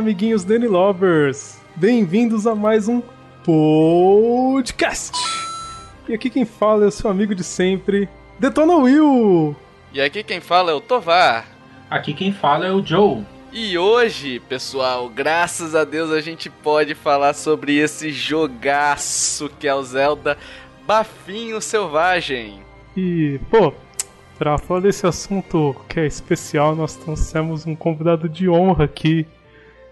amiguinhos Danny Lovers! Bem-vindos a mais um podcast! E aqui quem fala é o seu amigo de sempre, Detona Will! E aqui quem fala é o Tovar. Aqui quem fala é o Joe. E hoje, pessoal, graças a Deus a gente pode falar sobre esse jogaço que é o Zelda Bafinho Selvagem. E, pô, pra falar desse assunto que é especial, nós trouxemos um convidado de honra aqui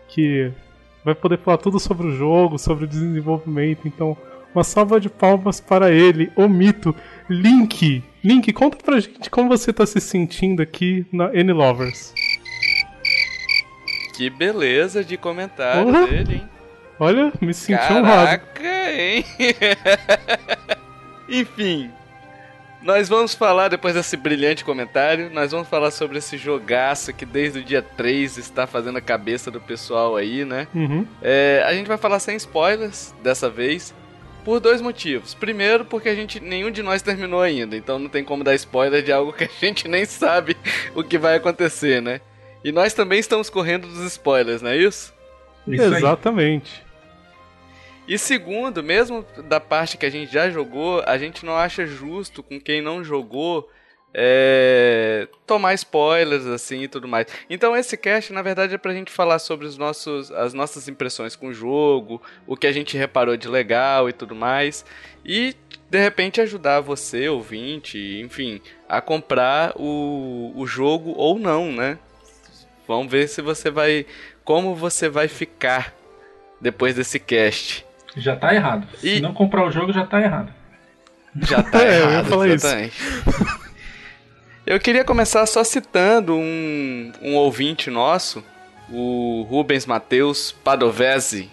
que vai poder falar tudo sobre o jogo, sobre o desenvolvimento. Então, uma salva de palmas para ele, o mito, Link. Link, conta pra gente como você tá se sentindo aqui na N Lovers. Que beleza de comentário Olá. dele, hein? Olha, me senti Caraca, honrado. hein? Enfim, nós vamos falar, depois desse brilhante comentário, nós vamos falar sobre esse jogaço que desde o dia 3 está fazendo a cabeça do pessoal aí, né? Uhum. É, a gente vai falar sem spoilers dessa vez, por dois motivos. Primeiro, porque a gente nenhum de nós terminou ainda, então não tem como dar spoiler de algo que a gente nem sabe o que vai acontecer, né? E nós também estamos correndo dos spoilers, não é isso? isso Exatamente. E segundo, mesmo da parte que a gente já jogou, a gente não acha justo com quem não jogou é, tomar spoilers assim e tudo mais. Então esse cast na verdade é pra gente falar sobre os nossos, as nossas impressões com o jogo, o que a gente reparou de legal e tudo mais. E de repente ajudar você, ouvinte, enfim, a comprar o, o jogo ou não, né? Vamos ver se você vai. Como você vai ficar depois desse cast. Já tá errado. E... Se não comprar o jogo, já tá errado. Já tá é, errado, eu exatamente. Isso. Eu queria começar só citando um, um ouvinte nosso, o Rubens Matheus Padovese.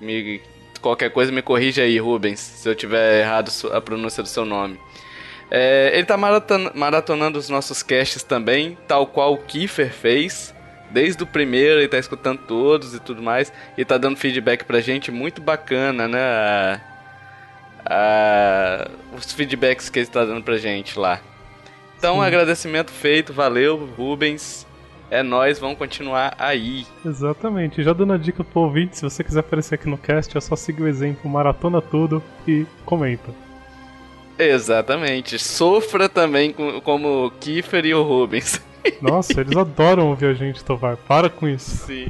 Me, qualquer coisa me corrija aí, Rubens, se eu tiver errado a pronúncia do seu nome. É, ele tá maratonando os nossos casts também, tal qual o Kiefer fez. Desde o primeiro, ele tá escutando todos e tudo mais. E tá dando feedback pra gente muito bacana, né? A, a, os feedbacks que ele tá dando pra gente lá. Então, Sim. agradecimento feito, valeu, Rubens. É nós, vamos continuar aí. Exatamente. Já dando a dica pro ouvinte, se você quiser aparecer aqui no cast, é só seguir o exemplo, maratona tudo e comenta. Exatamente. Sofra também como o Kiefer e o Rubens. Nossa, eles adoram ouvir a gente, Tovar. Para com isso. Sim.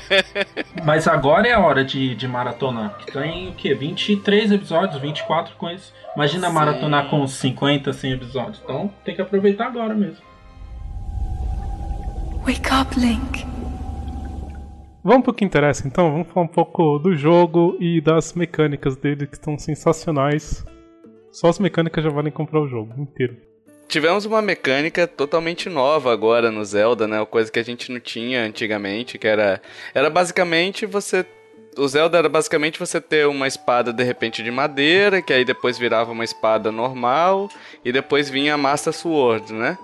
Mas agora é a hora de, de maratonar. Tem o quê? 23 episódios, 24 com isso. Imagina Sim. maratonar com 50, 100 episódios. Então tem que aproveitar agora mesmo. Wake up, Link. Vamos pro que interessa então? Vamos falar um pouco do jogo e das mecânicas dele que estão sensacionais. Só as mecânicas já valem comprar o jogo inteiro tivemos uma mecânica totalmente nova agora no Zelda, né? Uma coisa que a gente não tinha antigamente, que era era basicamente você o Zelda era basicamente você ter uma espada de repente de madeira, que aí depois virava uma espada normal e depois vinha a Master Sword, né?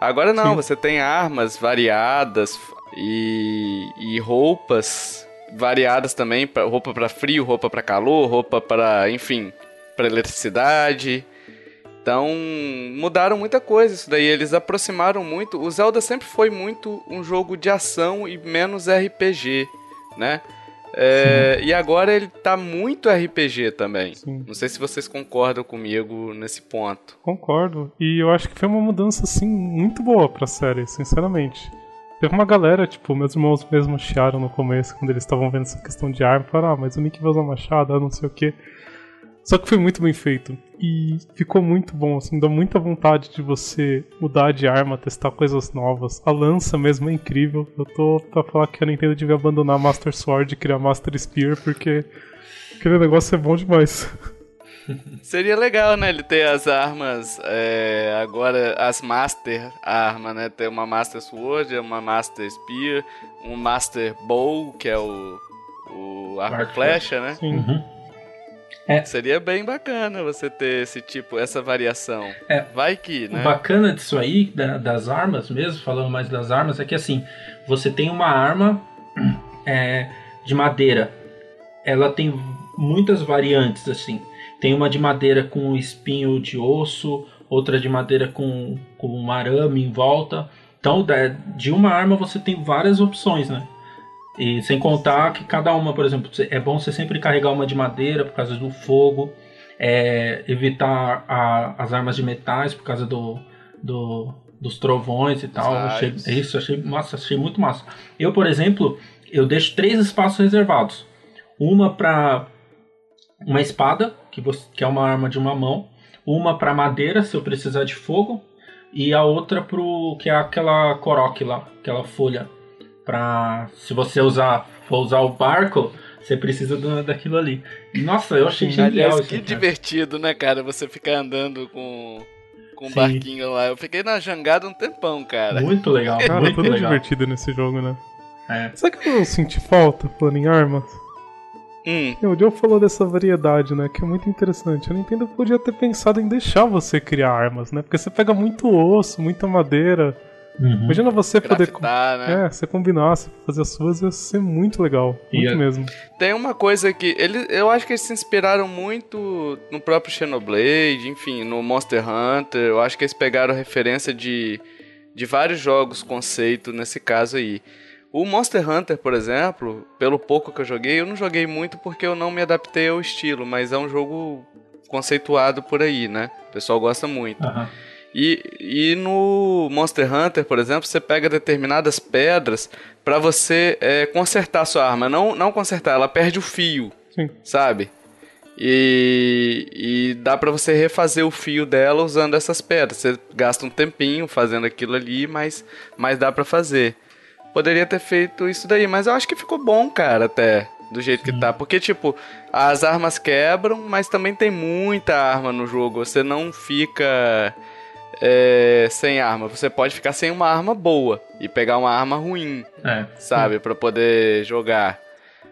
Agora não, Sim. você tem armas variadas e, e roupas variadas também, roupa para frio, roupa para calor, roupa para, enfim, para eletricidade. Então, mudaram muita coisa isso daí. Eles aproximaram muito. O Zelda sempre foi muito um jogo de ação e menos RPG, né? É, e agora ele tá muito RPG também. Sim. Não sei se vocês concordam comigo nesse ponto. Concordo. E eu acho que foi uma mudança, assim, muito boa pra série, sinceramente. Teve uma galera, tipo, meus irmãos mesmo chiaram no começo, quando eles estavam vendo essa questão de arma. Falaram, ah, mas o Nick vai usar machado, ah, não sei o que. Só que foi muito bem feito. E ficou muito bom, assim, dá muita vontade de você mudar de arma, testar coisas novas. A lança mesmo é incrível. Eu tô pra falar que a Nintendo devia abandonar Master Sword e criar Master Spear, porque aquele negócio é bom demais. Seria legal, né? Ele ter as armas, é, agora as Master arma, né? Ter uma Master Sword, uma Master Spear, um Master Bow, que é o, o arco flecha, né? Sim. Uhum. É. Seria bem bacana você ter esse tipo, essa variação. É. Vai que, O né? bacana disso aí, da- das armas mesmo, falando mais das armas, é que assim, você tem uma arma é, de madeira. Ela tem muitas variantes, assim. Tem uma de madeira com espinho de osso, outra de madeira com, com um arame em volta. Então, de uma arma você tem várias opções, né? E sem contar que cada uma, por exemplo, é bom você sempre carregar uma de madeira por causa do fogo, é, evitar a- as armas de metais por causa do, do- dos trovões e tal. Achei, isso, achei massa, achei muito massa. Eu, por exemplo, eu deixo três espaços reservados. Uma para uma espada, que, você, que é uma arma de uma mão. Uma para madeira, se eu precisar de fogo. E a outra pro que é aquela coroque lá, aquela folha. Pra, se você usar, for usar o barco, você precisa do- daquilo ali. Nossa, eu achei genial Aliás, isso. que cara. divertido, né, cara? Você ficar andando com, com um Sim. barquinho lá. Eu fiquei na jangada um tempão, cara. Muito legal, Cara, muito tudo legal. divertido nesse jogo, né? É. Sabe o que eu senti falta falando em armas? Hum, O Joe falou dessa variedade, né? Que é muito interessante. A Nintendo podia ter pensado em deixar você criar armas, né? Porque você pega muito osso, muita madeira. Uhum. Imagina você poder. grafitar, né? É, você combinasse, fazer as suas, ia ser muito legal. Muito Ia- mesmo. Tem uma coisa que. Ele, eu acho que eles se inspiraram muito no próprio Xenoblade, enfim, no Monster Hunter. Eu acho que eles pegaram referência de, de vários jogos conceito nesse caso aí. O Monster Hunter, por exemplo, pelo pouco que eu joguei, eu não joguei muito porque eu não me adaptei ao estilo, mas é um jogo conceituado por aí, né? O pessoal gosta muito. Aham. E, e no Monster Hunter, por exemplo, você pega determinadas pedras pra você é, consertar a sua arma. Não, não consertar, ela perde o fio, Sim. sabe? E, e dá pra você refazer o fio dela usando essas pedras. Você gasta um tempinho fazendo aquilo ali, mas, mas dá pra fazer. Poderia ter feito isso daí, mas eu acho que ficou bom, cara, até. Do jeito que tá. Porque, tipo, as armas quebram, mas também tem muita arma no jogo. Você não fica é, sem arma. Você pode ficar sem uma arma boa e pegar uma arma ruim, É. sabe? Pra poder jogar.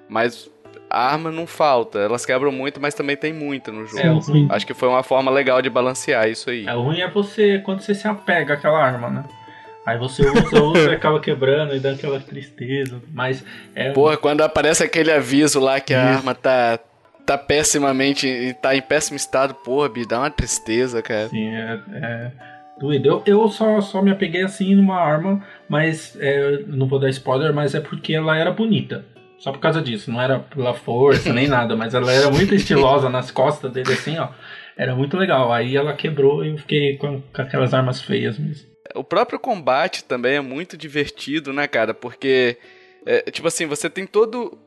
Mas a arma não falta. Elas quebram muito, mas também tem muita no jogo. É, o ruim, Acho que foi uma forma legal de balancear isso aí. é, o ruim é você quando você se apega àquela arma, né? Aí você usa, usa e acaba quebrando e dá aquela tristeza. Mas é. Porra, quando aparece aquele aviso lá que a Isso. arma tá, tá pessimamente e tá em péssimo estado, porra, me dá uma tristeza, cara. Assim, é, é doído. Eu, eu só, só me apeguei assim numa arma, mas é, não vou dar spoiler, mas é porque ela era bonita. Só por causa disso, não era pela força nem nada, mas ela era muito estilosa nas costas dele assim, ó. Era muito legal. Aí ela quebrou e eu fiquei com, com aquelas armas feias mesmo. O próprio combate também é muito divertido, né, cara? Porque, é, tipo assim, você tem todo.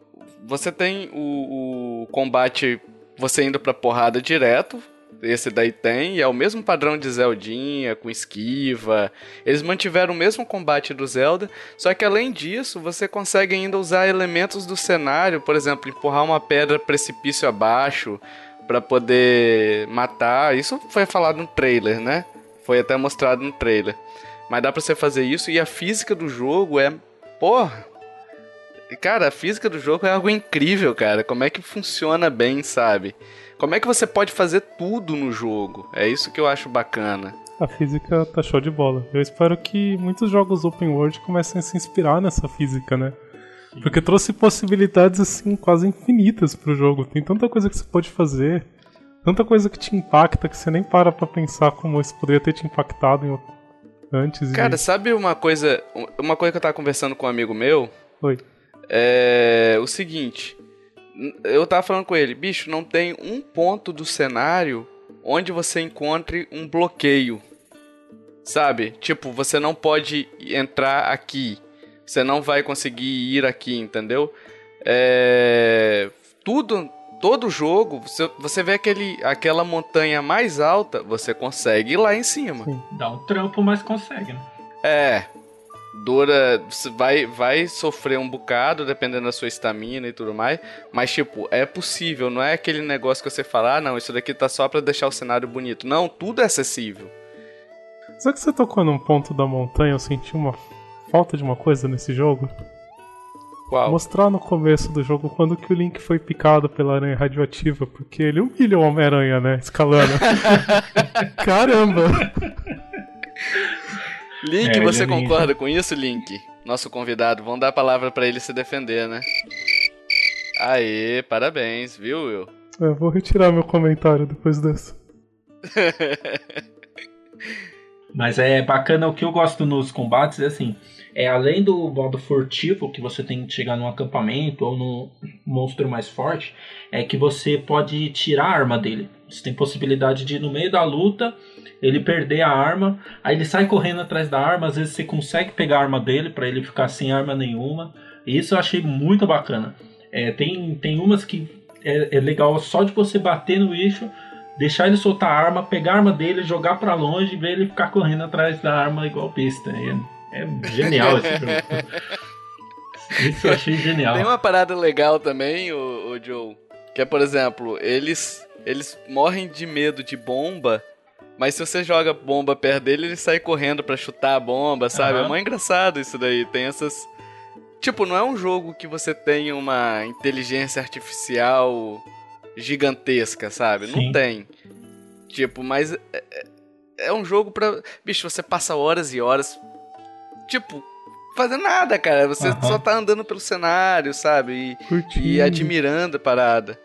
Você tem o, o combate você indo pra porrada direto. Esse daí tem, e é o mesmo padrão de Zeldinha, com esquiva. Eles mantiveram o mesmo combate do Zelda, só que além disso, você consegue ainda usar elementos do cenário, por exemplo, empurrar uma pedra precipício abaixo pra poder matar. Isso foi falado no trailer, né? Foi até mostrado no trailer. Mas dá pra você fazer isso e a física do jogo é. Porra! Cara, a física do jogo é algo incrível, cara. Como é que funciona bem, sabe? Como é que você pode fazer tudo no jogo? É isso que eu acho bacana. A física tá show de bola. Eu espero que muitos jogos open world comecem a se inspirar nessa física, né? Porque trouxe possibilidades assim quase infinitas pro jogo. Tem tanta coisa que você pode fazer, tanta coisa que te impacta que você nem para pra pensar como isso poderia ter te impactado em antes. Cara, sabe uma coisa. Uma coisa que eu tava conversando com um amigo meu? Oi. É o seguinte. Eu tava falando com ele, bicho, não tem um ponto do cenário onde você encontre um bloqueio. Sabe? Tipo, você não pode entrar aqui. Você não vai conseguir ir aqui, entendeu? É... Tudo, todo jogo, você, você vê aquele, aquela montanha mais alta, você consegue ir lá em cima. Sim. Dá um trampo, mas consegue, né? É. Dura. você Vai, vai sofrer um bocado, dependendo da sua estamina e tudo mais. Mas, tipo, é possível. Não é aquele negócio que você fala, ah, não, isso daqui tá só pra deixar o cenário bonito. Não, tudo é acessível. Só que você tocou num ponto da montanha, eu senti uma falta de uma coisa nesse jogo. Qual? Mostrar no começo do jogo quando que o Link foi picado pela aranha radioativa, porque ele humilha o Homem-Aranha, né? Escalando. Caramba! Link, É, você concorda com isso, Link? Nosso convidado. Vamos dar a palavra pra ele se defender, né? Aê, parabéns, viu, Will? Eu vou retirar meu comentário depois dessa. Mas é bacana, o que eu gosto nos combates é assim, é além do modo furtivo, que você tem que chegar num acampamento ou num monstro mais forte, é que você pode tirar a arma dele. Você tem possibilidade de, no meio da luta, ele perder a arma, aí ele sai correndo atrás da arma, às vezes você consegue pegar a arma dele para ele ficar sem arma nenhuma. E isso eu achei muito bacana. É, tem, tem umas que é, é legal só de você bater no bicho, deixar ele soltar a arma, pegar a arma dele, jogar pra longe e ver ele ficar correndo atrás da arma igual besta. É, é genial esse jogo. Isso eu achei genial. Tem uma parada legal também, o, o Joe, que é, por exemplo, eles, eles morrem de medo de bomba, mas se você joga bomba perto dele, ele sai correndo pra chutar a bomba, sabe? Aham. É mó engraçado isso daí. Tem essas. Tipo, não é um jogo que você tem uma inteligência artificial gigantesca, sabe? Sim. Não tem. Tipo, mas é, é- é um jogo pra. Bicho, você passa horas e horas. Tipo, fazendo nada, cara. Você Aham. só tá andando pelo cenário, sabe? E, e admirando a parada.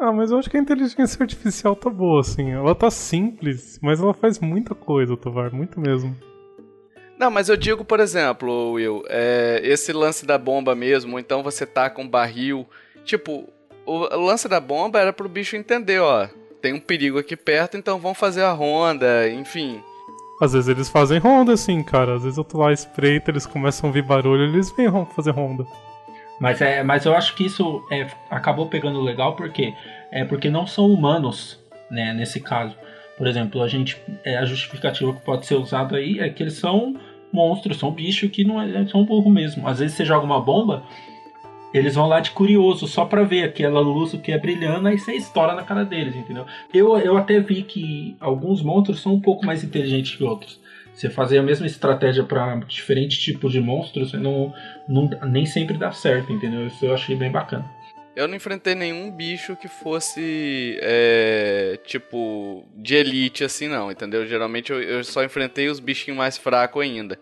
Ah, mas eu acho que a inteligência artificial tá boa, assim. Ela tá simples, mas ela faz muita coisa, Tovar, muito mesmo. Não, mas eu digo, por exemplo, Will, é, esse lance da bomba mesmo, ou então você tá com um barril. Tipo, o, lance da bomba era pro bicho entender, ó. Tem um perigo aqui perto, então vamos fazer a ronda, enfim. Às vezes eles fazem ronda, assim, cara. Às vezes eu tô lá espreita, eles começam a ouvir barulho, eles vêm fazer ronda. Mas, é, mas eu acho que isso é, acabou pegando legal porque é porque não são humanos, né, nesse caso. Por exemplo, a gente é, a justificativa que pode ser usada aí é que eles são monstros, são bichos que não é, são burro mesmo. Às vezes você joga uma bomba, eles vão lá de curioso só pra ver aquela luz que é brilhando aí você estoura na cara deles, entendeu? Eu, eu até vi que alguns monstros são um pouco mais inteligentes que outros. Você fazer a mesma estratégia para diferentes tipos de monstros, não, não, nem sempre dá certo, entendeu? Isso eu achei bem bacana. Eu não enfrentei nenhum bicho que fosse, é, tipo, de elite assim, não, entendeu? Geralmente eu, eu só enfrentei os bichinhos mais fracos ainda.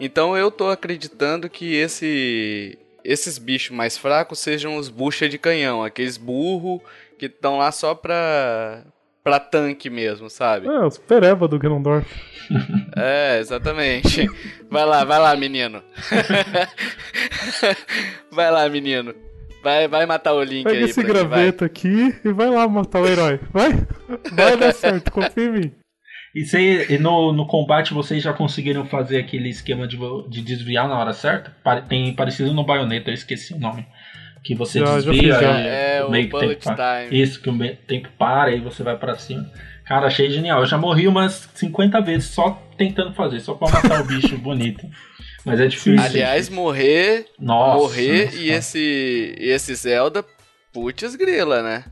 Então eu tô acreditando que esse, esses bichos mais fracos sejam os bucha de canhão, aqueles burro que estão lá só pra, pra tanque mesmo, sabe? É, os pereba do Ganondorf. É, exatamente. Vai lá, vai lá, menino. vai lá, menino. Vai, vai matar o Link Pega aí. esse mim, vai. graveto aqui e vai lá matar o herói. Vai! Vai dar certo, confia em mim. E, cê, e no, no combate vocês já conseguiram fazer aquele esquema de, de desviar na hora certa? Pare- Tem parecido no Bayonetta, eu esqueci o nome. Que você Já- desvia já. É, o meio que bullet tempo para. time. Isso, que o tempo para e você vai pra cima. Cara, achei genial. Eu já morri umas 50 vezes só tentando fazer, só pra matar o bicho bonito. Mas é difícil. Aliás, morrer, nossa, morrer nossa. e esse, e esse Zelda, putz grila, né?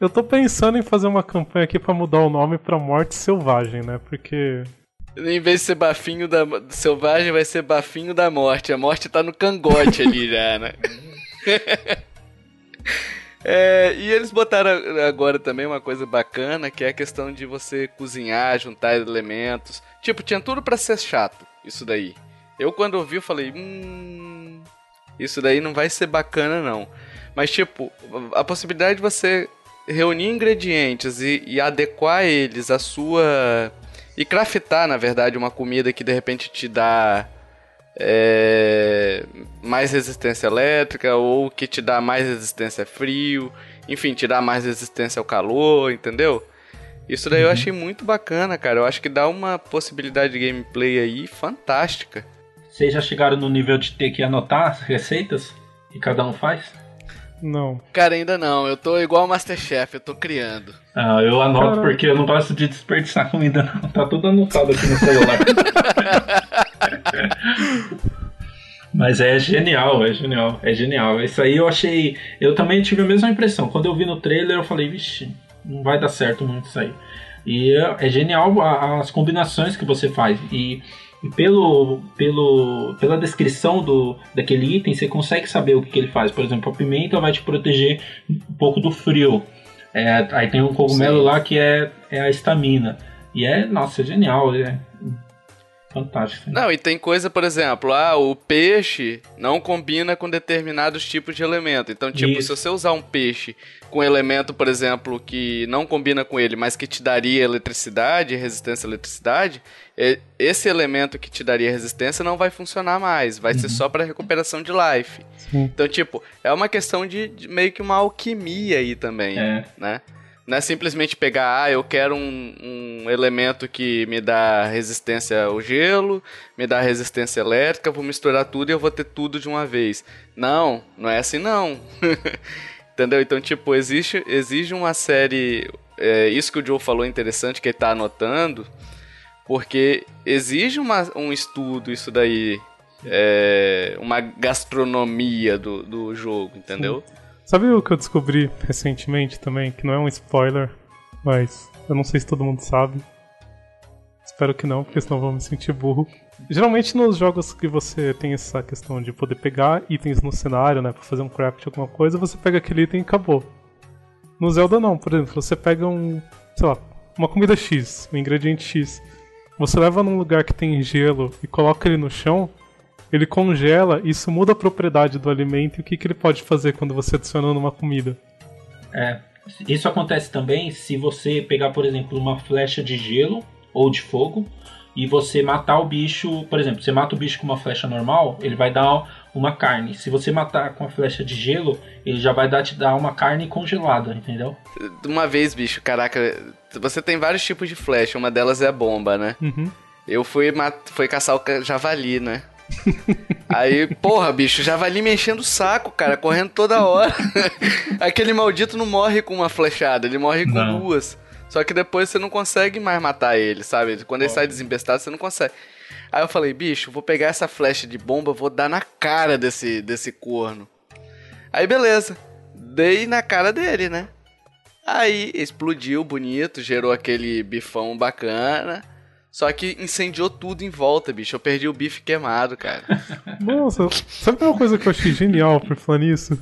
Eu tô pensando em fazer uma campanha aqui pra mudar o nome pra Morte Selvagem, né? Porque. Em vez de ser bafinho da selvagem, vai ser bafinho da morte. A morte tá no cangote ali já, né? É, e eles botaram agora também uma coisa bacana, que é a questão de você cozinhar, juntar elementos. Tipo, tinha tudo pra ser chato, isso daí. Eu quando ouvi, eu falei, hum, isso daí não vai ser bacana não. Mas tipo, a possibilidade de você reunir ingredientes e, e adequar eles à sua e craftar, na verdade, uma comida que de repente te dá é, mais resistência elétrica ou que te dá mais resistência a frio, enfim, te dá mais resistência ao calor, entendeu? Isso daí eu achei muito bacana, cara. Eu acho que dá uma possibilidade de gameplay aí fantástica. Vocês já chegaram no nível de ter que anotar as receitas que cada um faz? Não. Cara, ainda não. Eu tô igual o Masterchef, eu tô criando. Ah, eu anoto Caramba. porque eu não gosto de desperdiçar comida, não. Tá tudo anotado aqui no celular. Mas é genial, é genial, é genial. Isso aí eu achei. Eu também tive a mesma impressão. Quando eu vi no trailer, eu falei, vixe, não vai dar certo muito isso aí. E é, é genial as combinações que você faz. E E pelo, pelo, pela descrição do, daquele item, você consegue saber o que, que ele faz. Por exemplo, a pimenta vai te proteger um pouco do frio. É, aí tem um cogumelo Sim. lá que é, é a estamina. E é, nossa, é genial. É fantástico. Não, e tem coisa, por exemplo, ah, o peixe não combina com determinados tipos de elemento. Então, tipo, Isso. se você usar um peixe com elemento, por exemplo, que não combina com ele, mas que te daria eletricidade, resistência à eletricidade, e- esse elemento que te daria resistência não vai funcionar mais, vai ser só para recuperação de life. Sim. Então, tipo, é uma questão de, de meio que uma alquimia aí também, É. né? Não é simplesmente pegar, ah, eu quero um, um elemento que me dá resistência ao gelo, me dá resistência elétrica, vou misturar tudo e eu vou ter tudo de uma vez. Não, não é assim não. Entendeu? Então, tipo, existe, exige uma série. é, isso que o Joe falou é interessante, que ele tá anotando, porque exige uma, um estudo, isso daí. é, uma gastronomia do, do jogo, entendeu? Sabe o que eu descobri recentemente também? Que não é um spoiler, mas eu não sei se todo mundo sabe. Espero que não, porque senão eu vou me sentir burro. Geralmente nos jogos que você tem essa questão de poder pegar itens no cenário, né, pra fazer um craft alguma coisa, você pega aquele item e acabou. No Zelda não, por exemplo, você pega um, sei lá, uma comida X, um ingrediente X. Você leva num lugar que tem gelo e coloca ele no chão, ele congela, isso muda a propriedade do alimento e o que, que ele pode fazer quando você adiciona numa comida. É. Isso acontece também se você pegar, por exemplo, uma flecha de gelo ou de fogo e você matar o bicho, por exemplo, você mata o bicho com uma flecha normal, ele vai dar uma carne. Se você matar com a flecha de gelo, ele já vai dar, te dar uma carne congelada, entendeu? De uma vez, bicho, caraca, você tem vários tipos de flecha, uma delas é a bomba, né? Uhum. Eu fui, fui caçar o javali, né? Aí, porra, bicho, javali me enchendo o saco, cara, correndo toda hora. Aquele maldito não morre com uma flechada, ele morre com Não. duas. Só que depois você não consegue mais matar ele, sabe? Quando ele sai desembestado, você não consegue. Aí eu falei, bicho, vou pegar essa flecha de bomba, vou dar na cara desse, desse corno. Aí beleza, dei na cara dele, né? Aí explodiu bonito, gerou aquele bifão bacana. Só que incendiou tudo em volta, bicho. Eu perdi o bife queimado, cara. Nossa, sabe uma coisa que eu achei genial por falar nisso?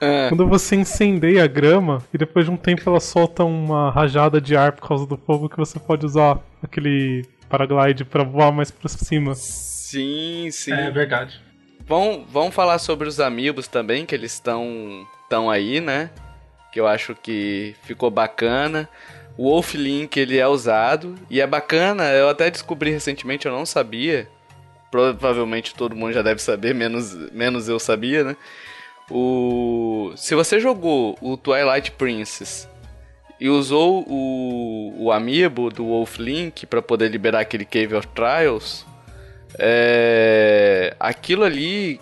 Ah, Quando você incendeia a grama e depois de um tempo ela solta uma rajada de ar por causa do fogo que você pode usar aquele paraglide pra voar mais pra cima. sim, sim. É verdade. Vamos, vamos falar sobre os amigos também, que eles estão tão aí, né? Que eu acho que ficou bacana. O Wolf Link, ele é usado. E é bacana, eu até descobri recentemente, eu não sabia. Provavelmente todo mundo já deve saber, menos, menos eu sabia, né? O... Se você jogou o Twilight Princess e usou o, o amiibo do Wolf Link para poder liberar aquele Cave of Trials, é, aquilo ali,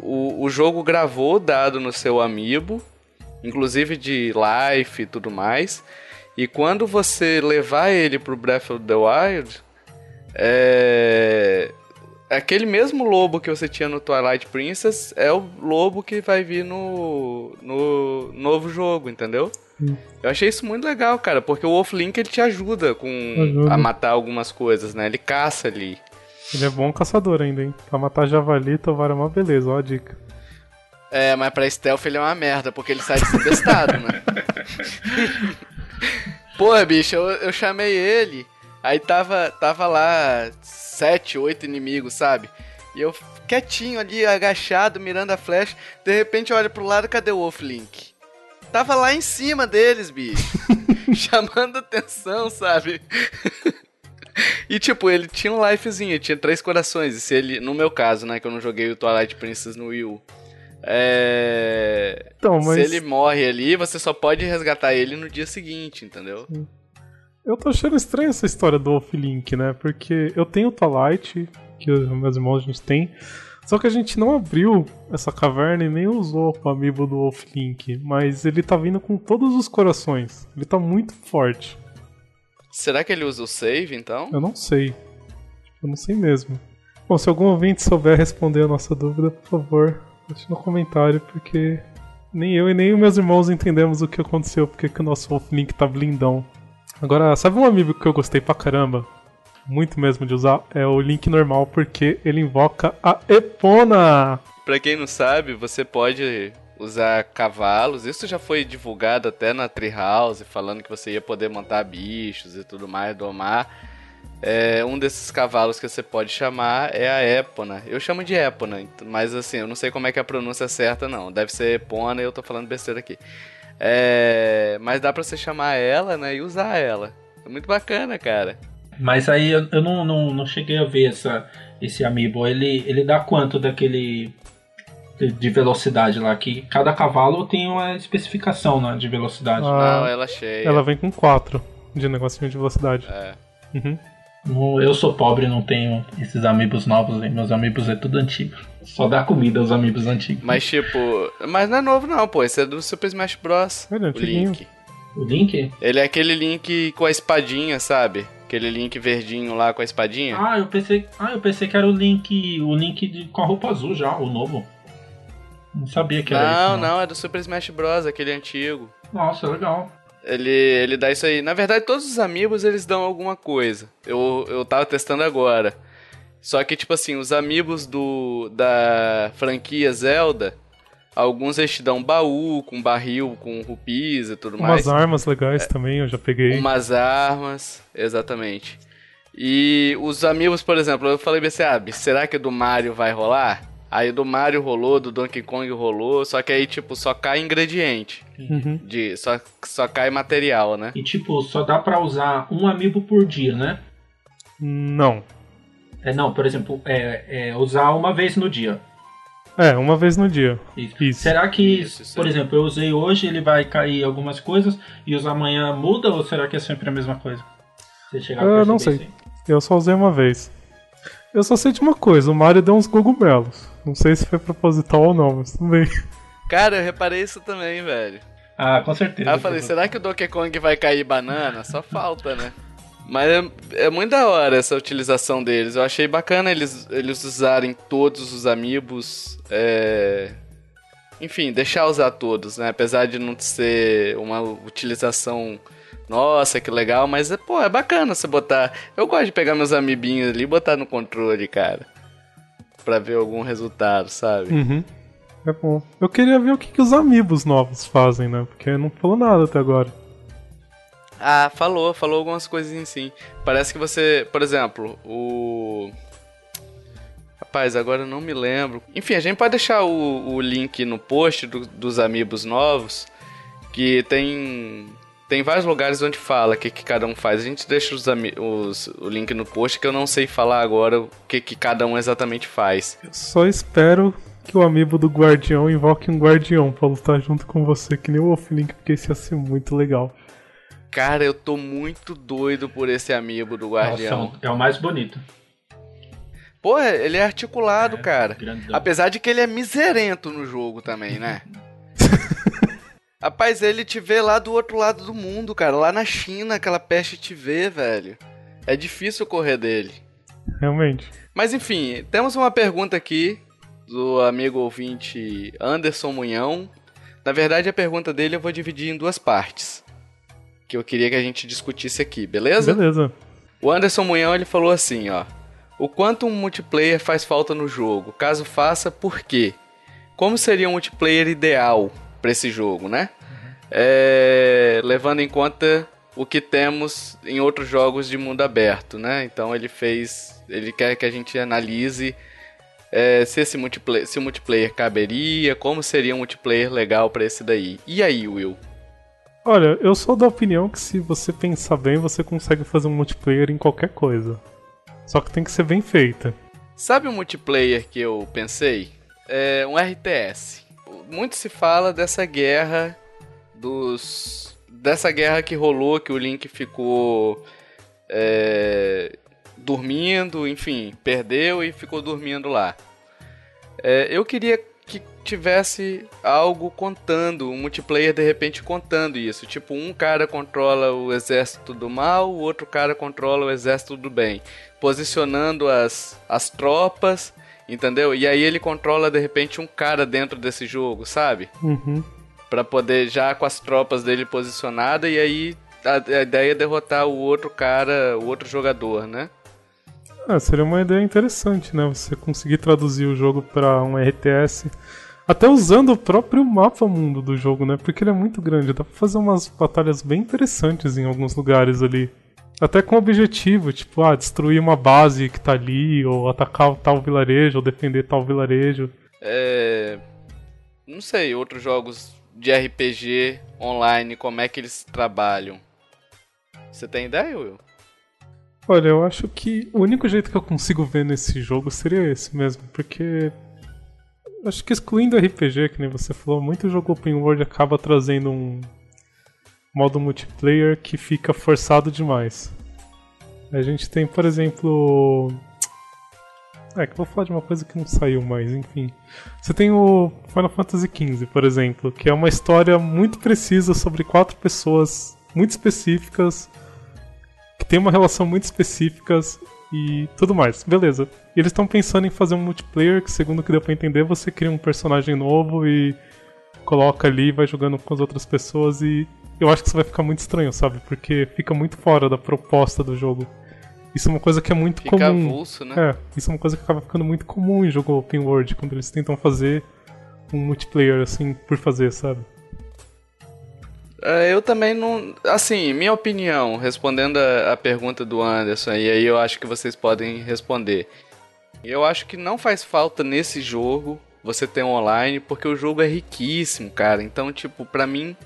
o, o jogo gravou dado no seu amiibo, inclusive de life e tudo mais. E quando você levar ele pro Breath of the Wild, é, aquele mesmo lobo que você tinha no Twilight Princess é o lobo que vai vir no, no novo jogo, entendeu? Hum. Eu achei isso muito legal, cara, porque o Wolf Link ele te ajuda com Ajuda. a matar algumas coisas, né? Ele caça ali. Ele é bom caçador ainda, hein? Pra matar javali, tovar é uma beleza, ó a dica. É, mas pra stealth ele é uma merda, porque ele sai desembestado, né? Porra, bicho, eu, eu chamei ele, aí tava, tava lá sete, oito inimigos, sabe? E eu quietinho ali, agachado, mirando a flecha, de repente eu olho pro lado, cadê o Wolf Link? Tava lá em cima deles, bicho. chamando atenção, sabe? E tipo, ele tinha um lifezinho, tinha três corações. E se ele, no meu caso, né, que eu não joguei o Twilight Princess no Wii U. É... Então, mas Se ele morre ali, você só pode resgatar ele no dia seguinte, entendeu? eu tô achando estranha essa história do Wolf Link, né? Porque eu tenho o Twilight, que os meus irmãos a gente tem, só que a gente não abriu essa caverna e nem usou o amiibo do Wolf Link, mas ele tá vindo com todos os corações. Ele tá muito forte. Será que ele usa o save, então? Eu não sei. Eu não sei mesmo. Bom, se algum ouvinte souber responder a nossa dúvida, por favor, deixe no comentário, porque nem eu e nem meus irmãos entendemos o que aconteceu, porque que o nosso Wolf Link tá blindão. Agora, sabe um amigo que eu gostei pra caramba? muito mesmo de usar, é o Link normal, porque ele invoca a Epona. Pra quem não sabe, você pode usar cavalos. Isso já foi divulgado até na Treehouse, falando que você ia poder montar bichos e tudo mais, domar. É, um desses cavalos que você pode chamar é a Epona. Eu chamo de Epona, mas assim, eu não sei como é que é a pronúncia certa, não. Deve ser Epona e eu tô falando besteira aqui. É, mas dá pra você chamar ela, né, e usar ela. É muito bacana, cara. Mas aí eu, eu não, não, não, cheguei a ver essa, esse amiibo. Ele, ele dá quanto daquele de, de velocidade lá? Que cada cavalo tem uma especificação né, de velocidade. Ah, não, ela é cheia. Ela vem com 4 de negocinho de velocidade. É. Uhum. Eu sou pobre, não tenho esses amigos novos, hein? meus amigos é tudo antigo. Só dá comida aos amigos antigos. Mas tipo, mas não é novo não, pô, esse é do Super Smash Bros. Ele é o. Link. O Link? Ele é aquele Link com a espadinha, sabe? Aquele Link verdinho lá com a espadinha. Ah, eu pensei, ah, eu pensei que era o Link, o Link de, com a roupa azul já, o novo. Não sabia que era não, isso. não, é do Super Smash Bros, aquele antigo. Nossa, legal. Ele, ele dá isso aí. Na verdade, todos os amigos eles dão alguma coisa. Eu, eu tava testando agora. Só que, tipo assim, os amigos do, da franquia Zelda, alguns eles te dão baú, com barril, com rupis e tudo mais. Umas armas legais também, eu já peguei. Umas armas, exatamente. E os amigos, por exemplo, eu falei assim, ah, será que do Mario vai rolar? Aí do Mario rolou, do Donkey Kong rolou, só que aí, tipo, só cai ingrediente. Uhum. De, só, só cai material, né? E tipo, só dá pra usar um amiibo por dia, né? Não. É, não, por exemplo, é, é usar uma vez no dia. É, uma vez no dia. Isso. Isso. Será que, Isso, isso por exemplo, eu usei hoje, ele vai cair algumas coisas e usar amanhã muda ou será que é sempre a mesma coisa? Você chegar a Eu não perceber sei. aí? Eu só usei uma vez. Eu só sei de uma coisa, o Mario deu uns cogumelos. Não sei se foi proposital ou não, mas tudo bem. Cara, eu reparei isso também, velho. Ah, com certeza. Aí eu falei, será que o Donkey Kong vai cair banana? Só falta, né? Mas é, é muito da hora essa utilização deles. Eu achei bacana eles, eles usarem todos os amiibos. É... Enfim, deixar usar todos, né? Apesar de não ser uma utilização. Nossa, que legal, mas é, pô, é bacana você botar. Eu gosto de pegar meus amibinhos ali e botar no controle, cara. Pra ver algum resultado, sabe? Uhum. É bom. Eu queria ver o que, que os amigos novos fazem, né? Porque não falou nada até agora. Ah, falou, falou algumas coisinhas sim. Parece que você, por exemplo, o. Rapaz, agora eu não me lembro. Enfim, a gente pode deixar o, o link no post do- dos amigos novos, que tem. Tem vários lugares onde fala o que, que cada um faz. A gente deixa os, os- o link no post que eu não sei falar agora o que, que cada um exatamente faz. Eu só espero que o amigo do guardião invoque um guardião pra lutar junto com você, que nem o Wolflink, porque isso ia ser muito legal. Cara, eu tô muito doido por esse amigo do Guardião. Nossa, é o mais bonito. Pô, ele é articulado, cara. grandão. Apesar de que ele é miserento no jogo também, né? Rapaz, ele te vê lá do outro lado do mundo, cara. Lá na China, aquela peste te vê, velho. É difícil correr dele. Realmente. Mas enfim, temos uma pergunta aqui do amigo ouvinte Anderson Munhão. Na verdade, a pergunta dele eu vou dividir em duas partes. Que eu queria que a gente discutisse aqui, beleza? Beleza. O Anderson Munhão ele falou assim, ó. O quanto um multiplayer faz falta no jogo? Caso faça, por quê? Como seria um multiplayer ideal para esse jogo, né? É, levando em conta o que temos em outros jogos de mundo aberto, né? Então ele fez, ele quer que a gente analise é, se esse multiplayer, se o multiplayer caberia, como seria um multiplayer legal para esse daí. E aí, Will? Olha, eu sou da opinião que se você pensar bem, você consegue fazer um multiplayer em qualquer coisa. Só que tem que ser bem feita. Sabe um multiplayer que eu pensei? É um RTS. Muito se fala dessa guerra dos. dessa guerra que rolou, que o Link ficou. é, dormindo, enfim, perdeu e ficou dormindo lá. É, eu queria que tivesse algo contando, um multiplayer de repente contando isso. Tipo, um cara controla o exército do mal, o outro cara controla o exército do bem. Posicionando as, as tropas, entendeu? E aí ele controla de repente um cara dentro desse jogo, sabe? Uhum. Pra poder, já com as tropas dele posicionadas, e aí a, a ideia é derrotar o outro cara, o outro jogador, né? Ah, seria uma ideia interessante, né? Você conseguir traduzir o jogo para um RTS. Até usando o próprio mapa mundo do jogo, né? Porque ele é muito grande. Dá pra fazer umas batalhas bem interessantes em alguns lugares ali. Até com objetivo, tipo, ah, destruir uma base que tá ali, ou atacar tal vilarejo, ou defender tal vilarejo. É. Não sei, outros jogos de RPG online, como é que eles trabalham? Você tem ideia, Will? Olha, eu acho que o único jeito que eu consigo ver nesse jogo seria esse mesmo, porque. Acho que excluindo RPG, que nem você falou, muito jogo open world acaba trazendo um modo multiplayer que fica forçado demais. A gente tem, por exemplo. É, que vou falar de uma coisa que não saiu mais, enfim. Você tem o Final Fantasy XV, por exemplo, que é uma história muito precisa sobre quatro pessoas muito específicas, que tem uma relação muito específicas e tudo mais. Beleza. E eles estão pensando em fazer um multiplayer que, segundo o que deu pra entender, você cria um personagem novo e coloca ali vai jogando com as outras pessoas e eu acho que isso vai ficar muito estranho, sabe? Porque fica muito fora da proposta do jogo. Isso é uma coisa que é muito Fica comum. avulso, né? É, isso é uma coisa que acaba ficando muito comum em jogo open world, quando eles tentam fazer um multiplayer assim por fazer, sabe? É, eu também não. Assim, minha opinião, respondendo a, a pergunta do Anderson, e aí eu acho que vocês podem responder. Eu acho que não faz falta nesse jogo você ter um online, porque o jogo é riquíssimo, cara. Então, tipo, pra mim,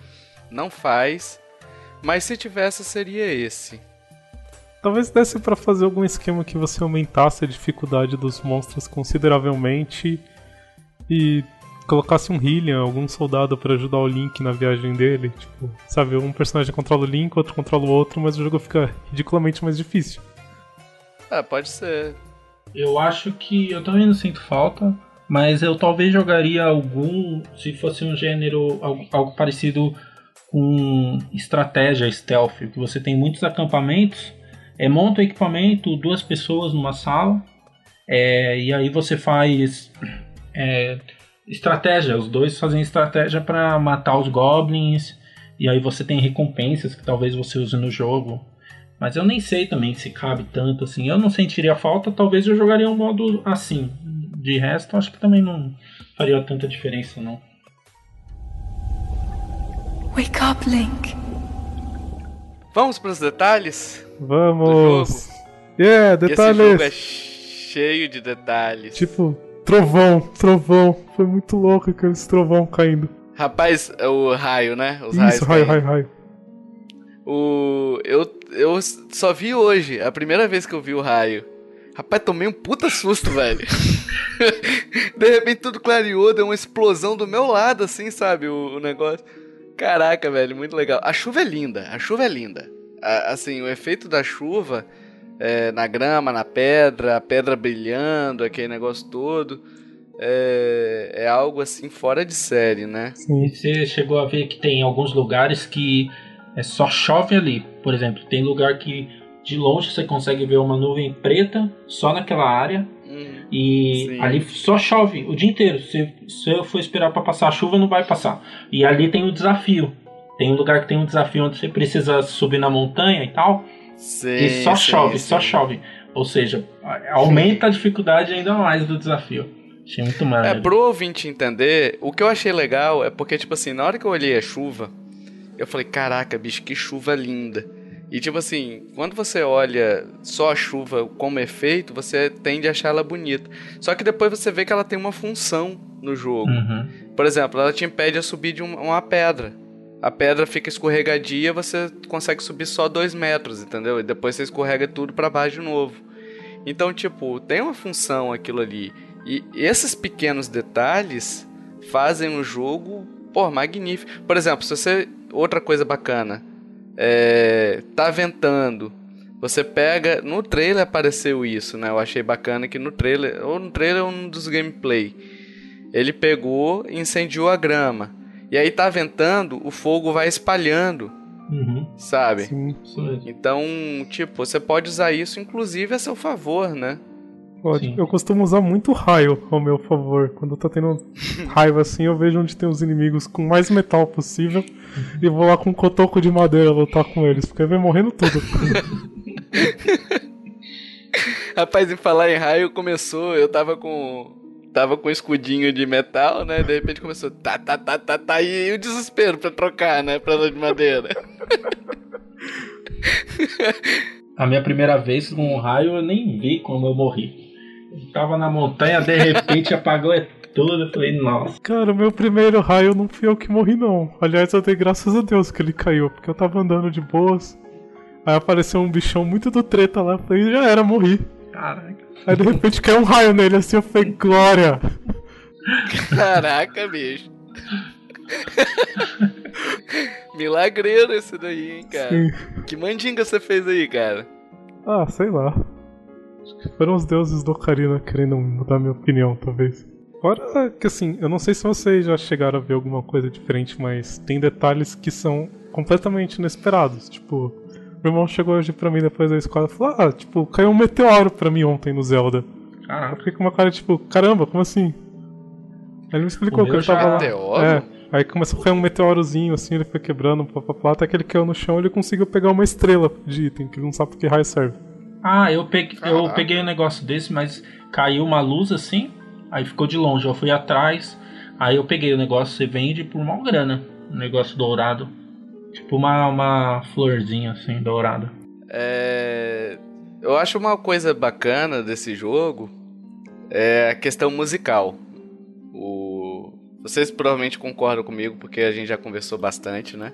não faz. Mas se tivesse, seria esse. Talvez desse pra fazer algum esquema que você aumentasse a dificuldade dos monstros consideravelmente e colocasse um Hylian, algum soldado pra ajudar o Link na viagem dele. Tipo, sabe, um personagem controla o Link, outro controla o outro, mas o jogo fica ridiculamente mais difícil. Ah, pode ser. Eu acho que eu também não sinto falta, mas eu talvez jogaria algum, se fosse um gênero algo, algo parecido com estratégia stealth, que você tem muitos acampamentos, é, monta o equipamento, duas pessoas numa sala, é, e aí você faz é, estratégia, os dois fazem estratégia para matar os goblins, e aí você tem recompensas que talvez você use no jogo. Mas eu nem sei também se cabe tanto assim. Eu não sentiria falta, talvez eu jogaria um modo assim. De resto, acho que também não faria tanta diferença, não. Wake up, Link. Vamos pros detalhes? Vamos! Yeah, Esse jogo é detalhes! cheio de detalhes. Tipo, trovão, trovão. Foi muito louco aqueles trovão caindo. Rapaz, é o raio, né? Os raios Isso, raio, raio, raio. O. Eu, eu só vi hoje, a primeira vez que eu vi o raio. Rapaz, tomei um puta susto, velho. De repente tudo clareou, deu uma explosão do meu lado, assim, sabe? O, o negócio. Caraca, velho, muito legal. A chuva é linda, a chuva é linda. A- assim, o efeito da chuva é, na grama, na pedra, a pedra brilhando, aquele negócio todo. É, é algo assim fora de série, né? Sim. Você chegou a ver que tem alguns lugares que é só chove ali. Por exemplo, tem lugar que de longe você consegue ver uma nuvem preta só naquela área. E Sim. ali só chove o dia inteiro. Se, se eu for esperar para passar a chuva, não vai passar. E ali tem o desafio. Tem um lugar que tem um desafio onde você precisa subir na montanha e tal. sim, E só sim, chove, sim. só chove. Ou seja, aumenta a dificuldade ainda mais do desafio. Achei muito É, maneiro. pro ouvinte entender, o que eu achei legal é porque, tipo assim, na hora que eu olhei a chuva, eu falei, caraca, bicho, que chuva linda. E tipo assim, quando você olha só a chuva como efeito, você tende a achar ela bonita. Só que depois você vê que ela tem uma função no jogo. Uhum. Por exemplo, ela te impede a subir de um- uma pedra. A pedra fica escorregadia, você consegue subir só dois metros, entendeu? E depois você escorrega tudo pra baixo de novo. Então, tipo, tem uma função aquilo ali. E esses pequenos detalhes fazem o jogo, pô, magnífico. Por exemplo, se você. Outra coisa bacana. É, tá ventando. Você pega. No trailer apareceu isso, né? Eu achei bacana que no trailer. Ou no trailer ou um dos gameplay. Ele pegou e incendiou a grama. E aí tá ventando, o fogo vai espalhando, Uhum. sabe? Sim, mesmo. Então, tipo, você pode usar isso inclusive a seu favor, né? Sim. Eu costumo usar muito raio ao meu favor. Quando eu tô tendo raiva assim, eu vejo onde tem os inimigos com mais metal possível e vou lá com um cotoco de madeira lutar com eles, porque vai morrendo tudo. Rapaz, em falar em raio, começou, eu tava com. Tava com um escudinho de metal, né? De repente começou. Tá, tá, tá, tá, tá. E o desespero pra trocar, né? Pra de madeira. A minha primeira vez com um raio eu nem vi como eu morri. Eu tava na montanha, de repente apagou tudo. Eu falei, nossa. Cara, o meu primeiro raio não fui eu que morri, não. Aliás, eu dei graças a Deus que ele caiu, porque eu tava andando de boas. Aí apareceu um bichão muito do treta lá, eu falei, já era, morri. Caraca. Aí de repente caiu um raio nele assim, eu falei, glória! Caraca, bicho. Milagreiro esse daí, hein, cara. Sim. Que mandinga você fez aí, cara? Ah, sei lá. Acho que foram os deuses do Ocarina querendo mudar minha opinião, talvez. Fora que assim, eu não sei se vocês já chegaram a ver alguma coisa diferente, mas tem detalhes que são completamente inesperados. Tipo, meu irmão chegou hoje pra mim depois da escola e falou: Ah, tipo, caiu um meteoro pra mim ontem no Zelda. Eu Caraca. fiquei com uma cara tipo, caramba, como assim? Aí ele me explicou O que meu ele tava lá. Meteoro? É. Aí começou a cair um meteorozinho assim, ele foi quebrando, papapá, até que ele caiu no chão e ele conseguiu pegar uma estrela de item, que ele não sabe por que raio serve. Ah, eu peguei, eu Caraca. peguei um negócio desse, mas caiu uma luz assim, aí ficou de longe. Eu fui atrás, aí eu peguei o negócio, você vende por uma grana. Um negócio dourado. Tipo uma, uma florzinha assim, dourada. É, Eu acho uma coisa bacana desse jogo é a questão musical. O... Vocês provavelmente concordam comigo porque a gente já conversou bastante, né?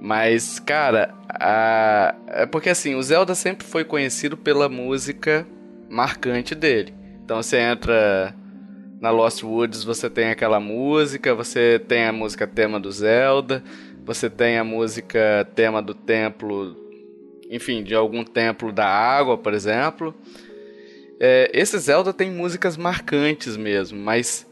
Mas, cara, a... é porque assim, o Zelda sempre foi conhecido pela música marcante dele. Então você entra na Lost Woods, você tem aquela música, você tem a música tema do Zelda, você tem a música tema do templo enfim, de algum templo da água, por exemplo. É, esse Zelda tem músicas marcantes mesmo, mas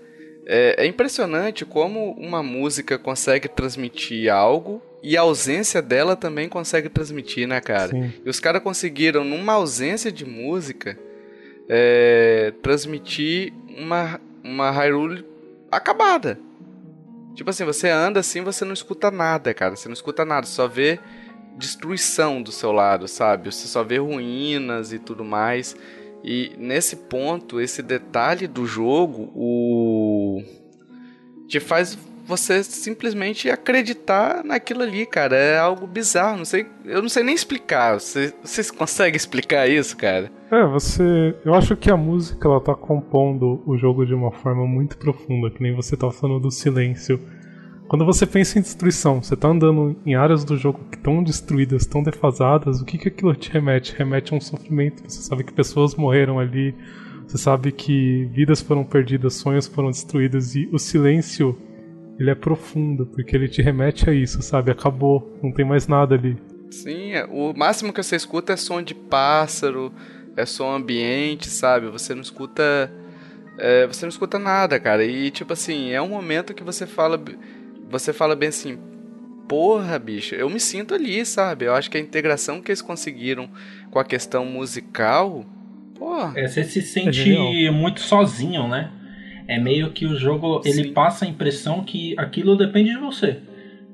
é, é impressionante como uma música consegue transmitir algo e a ausência dela também consegue transmitir, né, cara? Sim. E os caras conseguiram, numa ausência de música, é, transmitir uma, uma Hyrule acabada. Tipo assim, você anda assim, você não escuta nada, cara. Você não escuta nada, só vê destruição do seu lado, sabe? Você só vê ruínas e tudo mais. E nesse ponto, esse detalhe do jogo, o te faz você simplesmente acreditar naquilo ali, cara. É algo bizarro, não sei, eu não sei nem explicar. Você, vocês conseguem explicar isso, cara? É, você. Eu acho que a música ela tá compondo o jogo de uma forma muito profunda, que nem você tá falando do silêncio. Quando você pensa em destruição, você tá andando em áreas do jogo que estão destruídas, tão defasadas, o que que aquilo te remete? Remete a um sofrimento. Você sabe que pessoas morreram ali, você sabe que vidas foram perdidas, sonhos foram destruídos e o silêncio ele é profundo, porque ele te remete a isso, sabe? Acabou, não tem mais nada ali. Sim, é- o máximo que você escuta é som de pássaro, é som ambiente, sabe? Você não escuta. é, você não escuta nada, cara. E tipo assim, é um momento que você fala. Você fala bem assim. Porra, bicho, eu me sinto ali, sabe? Eu acho que a integração que eles conseguiram com a questão musical. Porra. É, você se É sente genial. muito sozinho, né? É meio que o jogo ele Sim. passa a impressão que aquilo depende de você.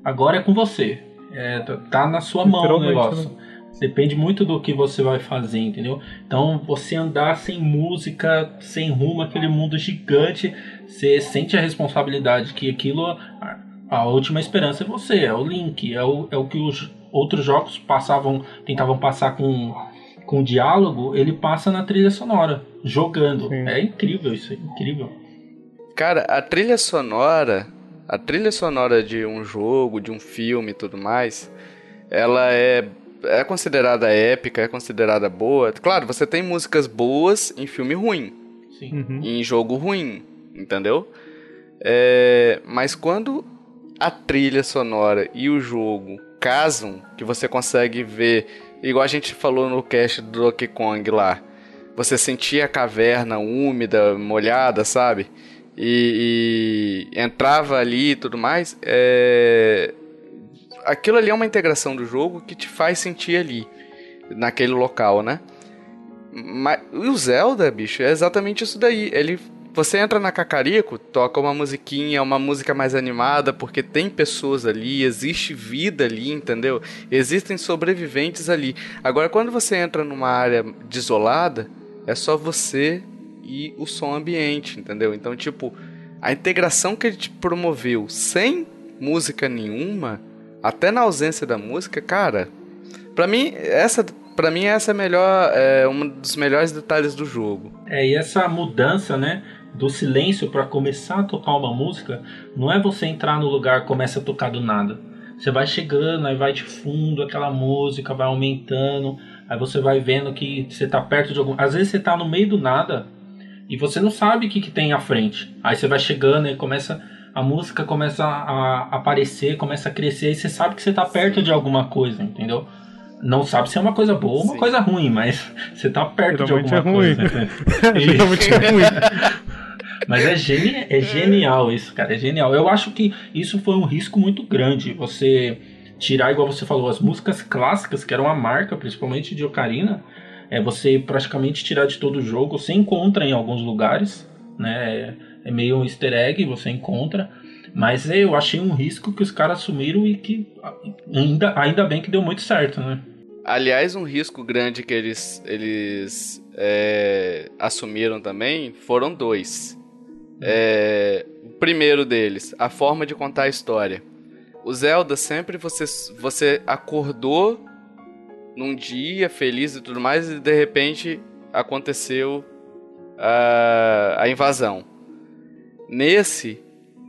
Agora é com você. É, tá- na sua mão o Literalmente, negócio. Depende muito do que você vai fazer, entendeu? Então, você andar sem música, sem rumo, aquele mundo gigante, você sente a responsabilidade que aquilo, a, a última esperança é você, é o Link, é o, é o que os outros jogos passavam, tentavam passar com, com diálogo, ele passa na trilha sonora, jogando. Sim. É incrível isso, é incrível. Cara, a trilha sonora, a trilha sonora de um jogo, de um filme e tudo mais, ela é, é considerada épica, é considerada boa. Claro, você tem músicas boas em filme ruim, Sim. Uhum. em jogo ruim, entendeu? É, mas quando a trilha sonora e o jogo casam, que você consegue ver, igual a gente falou no cast do Donkey Kong lá, você sentia a caverna úmida, molhada, sabe? E, e entrava ali e tudo mais. É... Aquilo ali é uma integração do jogo que te faz sentir ali, naquele local, né? Mas e o Zelda, bicho, é exatamente isso daí. Ele, você entra na Cacarico, toca uma musiquinha, uma música mais animada, porque tem pessoas ali, existe vida ali, entendeu? Existem sobreviventes ali. Agora, quando você entra numa área desolada, é só você e o som ambiente, entendeu? Então, tipo, a integração que ele te promoveu sem música nenhuma, até na ausência da música, cara, para mim essa para mim essa é melhor é um dos melhores detalhes do jogo. É, e essa mudança, né, do silêncio para começar a tocar uma música, não é você entrar no lugar e começa a tocar do nada. Você vai chegando, aí vai de fundo aquela música, vai aumentando, aí você vai vendo que você tá perto de algum. Às vezes você tá no meio do nada e você não sabe o que, que tem à frente. Aí você vai chegando e começa. A música começa a aparecer, começa a crescer, e você sabe que você tá perto de alguma coisa, entendeu? Não sabe se é uma coisa boa ou uma Sim. coisa ruim, mas você tá perto de Geralmente alguma é ruim. coisa. Geralmente é ruim. Mas é, geni é genial isso, cara. É genial. Eu acho que isso foi um risco muito grande. Você tirar, igual você falou, as músicas clássicas, que eram a marca, principalmente de Ocarina, é você praticamente tirar de todo o jogo. Você encontra em alguns lugares, né? É meio um easter egg, você encontra. Mas eu achei um risco que os caras assumiram e que ainda, ainda bem que deu muito certo, né? Aliás, um risco grande que eles, eles é, assumiram também foram dois. É, o primeiro deles, a forma de contar a história. O Zelda sempre você, você acordou num dia feliz e tudo mais, e de repente aconteceu a, a invasão. Nesse,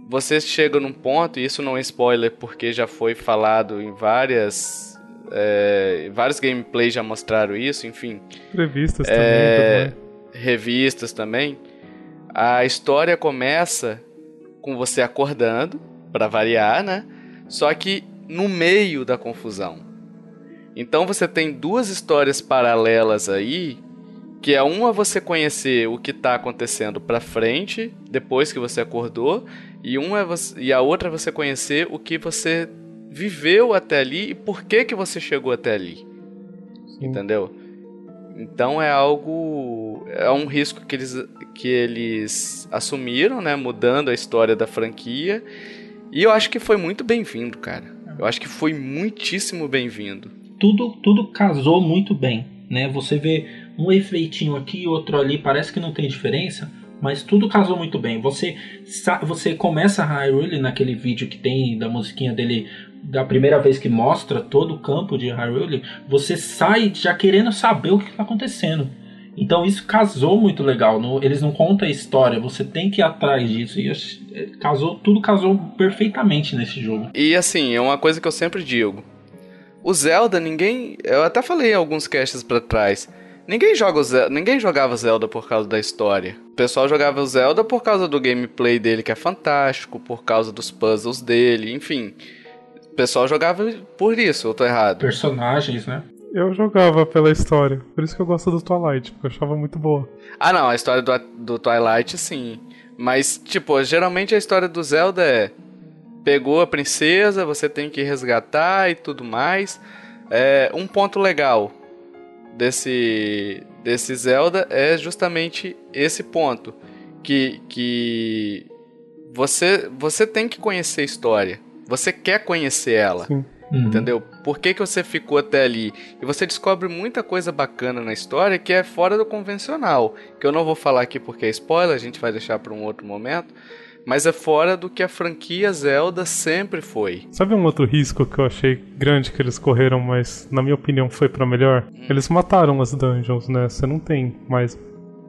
você chega num ponto, e isso não é spoiler porque já foi falado em várias. É, vários gameplays já mostraram isso, enfim, Entrevistas É, também. revistas também. A história começa com você acordando, pra variar, né? Só que no meio da confusão. Então você tem duas histórias paralelas aí, que é uma você conhecer o que tá acontecendo pra frente, depois que você acordou, e uma é você, e a outra é você conhecer o que você viveu até ali e por que que você chegou até ali. Sim. Entendeu? Então é algo. É um risco que eles, que eles assumiram, né? Mudando a história da franquia. E eu acho que foi muito bem-vindo, cara. Eu acho que foi muitíssimo bem-vindo. Tudo, tudo casou muito bem, né? Você vê um efeitinho aqui, outro ali, parece que não tem diferença, mas tudo casou muito bem. Você você começa Hyrule naquele vídeo que tem da musiquinha dele da primeira vez que mostra todo o campo de Hyrule, você sai já querendo saber o que está acontecendo. Então isso casou muito legal. eles não contam a história, você tem que ir atrás disso. E é, casou, tudo casou perfeitamente nesse jogo. E assim, é uma coisa que eu sempre digo. O Zelda, ninguém. Eu até falei em alguns casts pra trás. Ninguém, joga o Zelda, ninguém jogava Zelda por causa da história. O pessoal jogava o Zelda por causa do gameplay dele, que é fantástico, por causa dos puzzles dele, enfim. O pessoal jogava por isso, eu tô errado. Personagens, né? Eu jogava pela história. Por isso que eu gosto do Twilight, porque eu achava muito boa. Ah, não, a história do, do Twilight, sim. Mas, tipo, geralmente a história do Zelda é. Pegou a princesa, você tem que resgatar e tudo mais. É, um ponto legal desse, desse Zelda é justamente esse ponto. Que, que você, você tem que conhecer a história. Você quer conhecer ela. Sim. Uhum. Entendeu? Por que, que você ficou até ali? E você descobre muita coisa bacana na história que é fora do convencional. Que eu não vou falar aqui porque é spoiler, a gente vai deixar para um outro momento. Mas é fora do que a franquia Zelda sempre foi. Sabe um outro risco que eu achei grande que eles correram, mas na minha opinião foi pra melhor? Eles mataram as dungeons, né? Você não tem mais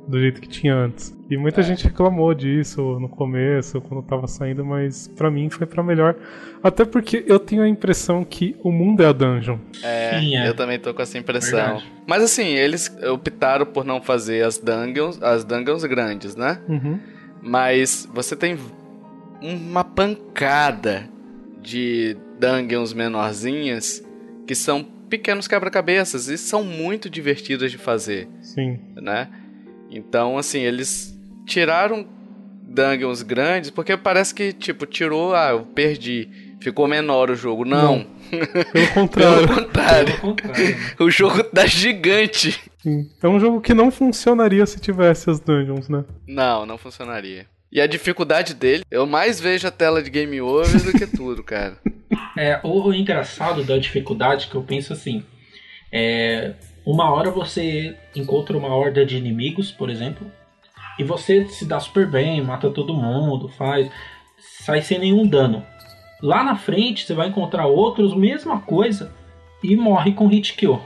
do jeito que tinha antes. E muita gente reclamou disso no começo, quando tava saindo, mas pra mim foi pra melhor. Até porque eu tenho a impressão que o mundo é a dungeon. É, Sim, é. eu também tô com essa impressão. Verdade. Mas assim, eles optaram por não fazer as dungeons, as dungeons grandes, né? Uhum. Mas você tem uma pancada de dungeons menorzinhas que são pequenos quebra-cabeças e são muito divertidas de fazer, Sim. né? Então, assim, eles tiraram dungeons grandes porque parece que, tipo, tirou, ah, eu perdi, ficou menor o jogo. Não, Pelo contrário. pelo contrário, Pelo contrário, o jogo tá gigante. Sim. É um jogo que não funcionaria se tivesse as dungeons, né? Não, não funcionaria. E a dificuldade dele, eu mais vejo a tela de game over do que tudo, cara. É, o, o engraçado da dificuldade que eu penso assim, é, uma hora você encontra uma horda de inimigos, por exemplo, e você se dá super bem, mata todo mundo, faz, sai sem nenhum dano. Lá na frente você vai encontrar outros, mesma coisa, e morre com hit kill.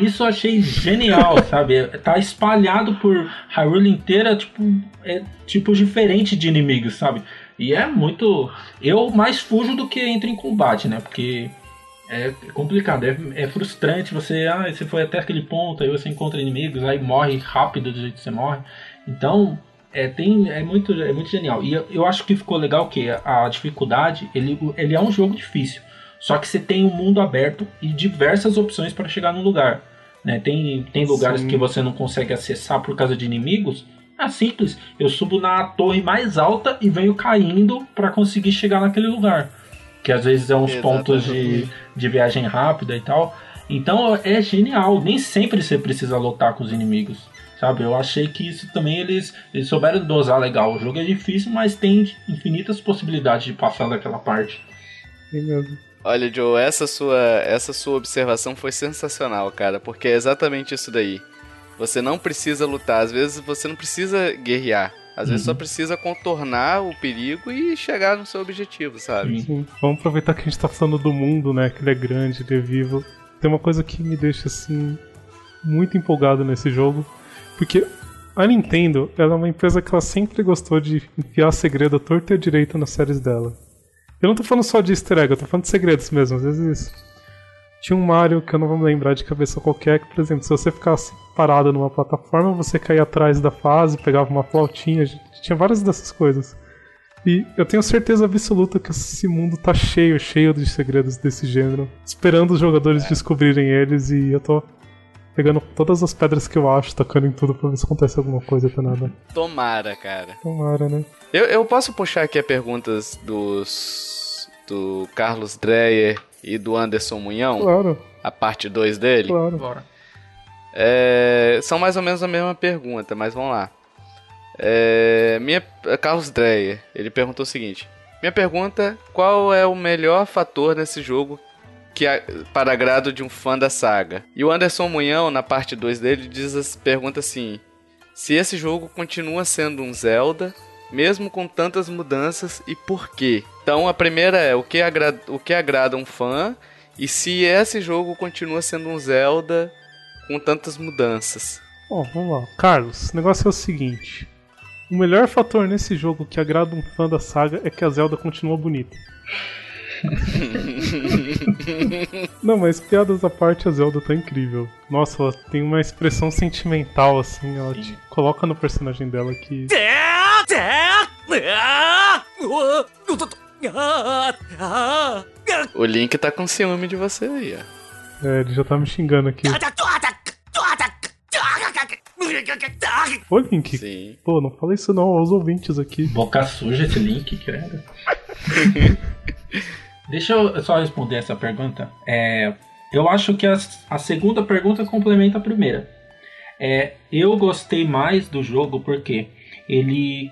Isso eu achei genial, sabe? Tá espalhado por Hyrule inteira, tipo, é tipos diferentes de inimigos, sabe? E é muito. Eu mais fujo do que entro em combate, né? Porque é complicado, é, é, frustrante. Você, ah, você foi até aquele ponto, aí você encontra inimigos, aí morre rápido do jeito que você morre. Então, é, tem, é, muito, é muito genial. E eu, eu acho que ficou legal que a dificuldade, ele, ele é um jogo difícil. Só que você tem um mundo aberto e diversas opções para chegar no lugar. Né? Tem, tem lugares Sim. que você não consegue acessar por causa de inimigos. É simples. Eu subo na torre mais alta e venho caindo para conseguir chegar naquele lugar. Que às vezes é uns Exatamente. pontos de, de viagem rápida e tal. Então é genial. Nem sempre você precisa lutar com os inimigos. Sabe? Eu achei que isso também eles, eles souberam dosar legal. O jogo é difícil, mas tem infinitas possibilidades de passar daquela parte. Olha, Joe, essa sua, essa sua observação foi sensacional, cara, porque é exatamente isso daí. Você não precisa lutar, às vezes você não precisa guerrear. Às uhum. vezes só precisa contornar o perigo e chegar no seu objetivo, sabe? Sim. Vamos aproveitar que a gente tá falando do mundo, né? Que ele é grande, ele é vivo. Tem uma coisa que me deixa, assim, muito empolgado nesse jogo. Porque a Nintendo, ela é uma empresa que ela sempre gostou de enfiar segredo à torta e à direita nas séries dela. Eu não tô falando só de easter egg, eu tô falando de segredos mesmo. Às vezes tinha um Mario que eu não vou me lembrar de cabeça qualquer, que, por exemplo, se você ficasse parado numa plataforma, você caía atrás da fase, pegava uma flautinha, tinha várias dessas coisas. E eu tenho certeza absoluta que esse mundo tá cheio, cheio de segredos desse gênero, esperando os jogadores é. descobrirem eles e eu tô pegando todas as pedras que eu acho, tacando em tudo pra ver se acontece alguma coisa pra nada. Tomara, cara. Tomara, né? Eu, eu posso puxar aqui as perguntas dos. do Carlos Dreyer e do Anderson Munhão? Claro. A parte 2 dele? Claro. Bora. É, são mais ou menos a mesma pergunta, mas vamos lá. É, minha, Carlos Dreyer, ele perguntou o seguinte: Minha pergunta: qual é o melhor fator nesse jogo que para agrado de um fã da saga. E o Anderson Munhão, na parte 2 dele, diz, pergunta assim: se esse jogo continua sendo um Zelda, mesmo com tantas mudanças, e por quê? Então a primeira é o que agrada, o que agrada um fã, e se esse jogo continua sendo um Zelda com tantas mudanças. Bom, vamos lá. Carlos, o negócio é o seguinte. O melhor fator nesse jogo que agrada um fã da saga é que a Zelda continua bonita. Não, mas piadas à parte, a Zelda tá incrível. Nossa, ela tem uma expressão sentimental, assim, ela Sim. te coloca no personagem dela que. O Link tá com ciúme de você aí, ó. É, ele já tá me xingando aqui. Ô, Link. Sim. Pô, não fala isso não aos ouvintes aqui. Boca suja esse Link, credo. Deixa eu só responder essa pergunta. É, eu acho que a, a, segunda pergunta complementa a primeira. É, eu gostei mais do jogo porque ele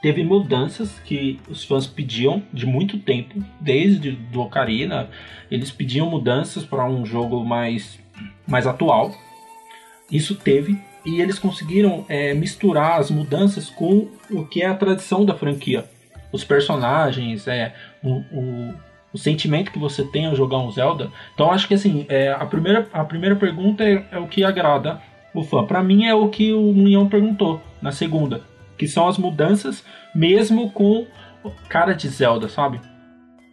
teve mudanças que os fãs pediam de muito tempo, desde do Ocarina. Eles pediam mudanças para um jogo mais, mais atual. Isso teve. E eles conseguiram é, misturar as mudanças com o que é a tradição da franquia. Os personagens, é, o, o o sentimento que você tem ao jogar um Zelda. Então acho que assim, é, a, primeira, a primeira pergunta é, é o que agrada o fã. Para mim é o que o Munhão perguntou na segunda, que são as mudanças mesmo com cara de Zelda, sabe?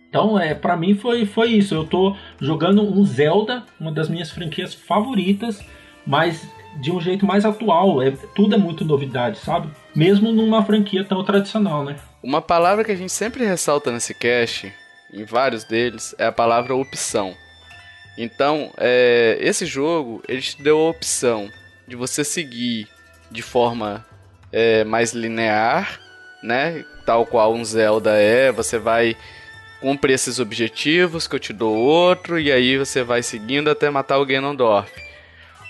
Então, é, para mim foi, foi isso. Eu tô jogando um Zelda, uma das minhas franquias favoritas, mas de um jeito mais atual. É, tudo é muito novidade, sabe? Mesmo numa franquia tão tradicional, né? Uma palavra que a gente sempre ressalta nesse cast em vários deles, é a palavra opção. Então, é, esse jogo ele te deu a opção de você seguir de forma é, mais linear, né? Tal qual um Zelda é, você vai cumprir esses objetivos que eu te dou outro e aí você vai seguindo até matar o Ganondorf.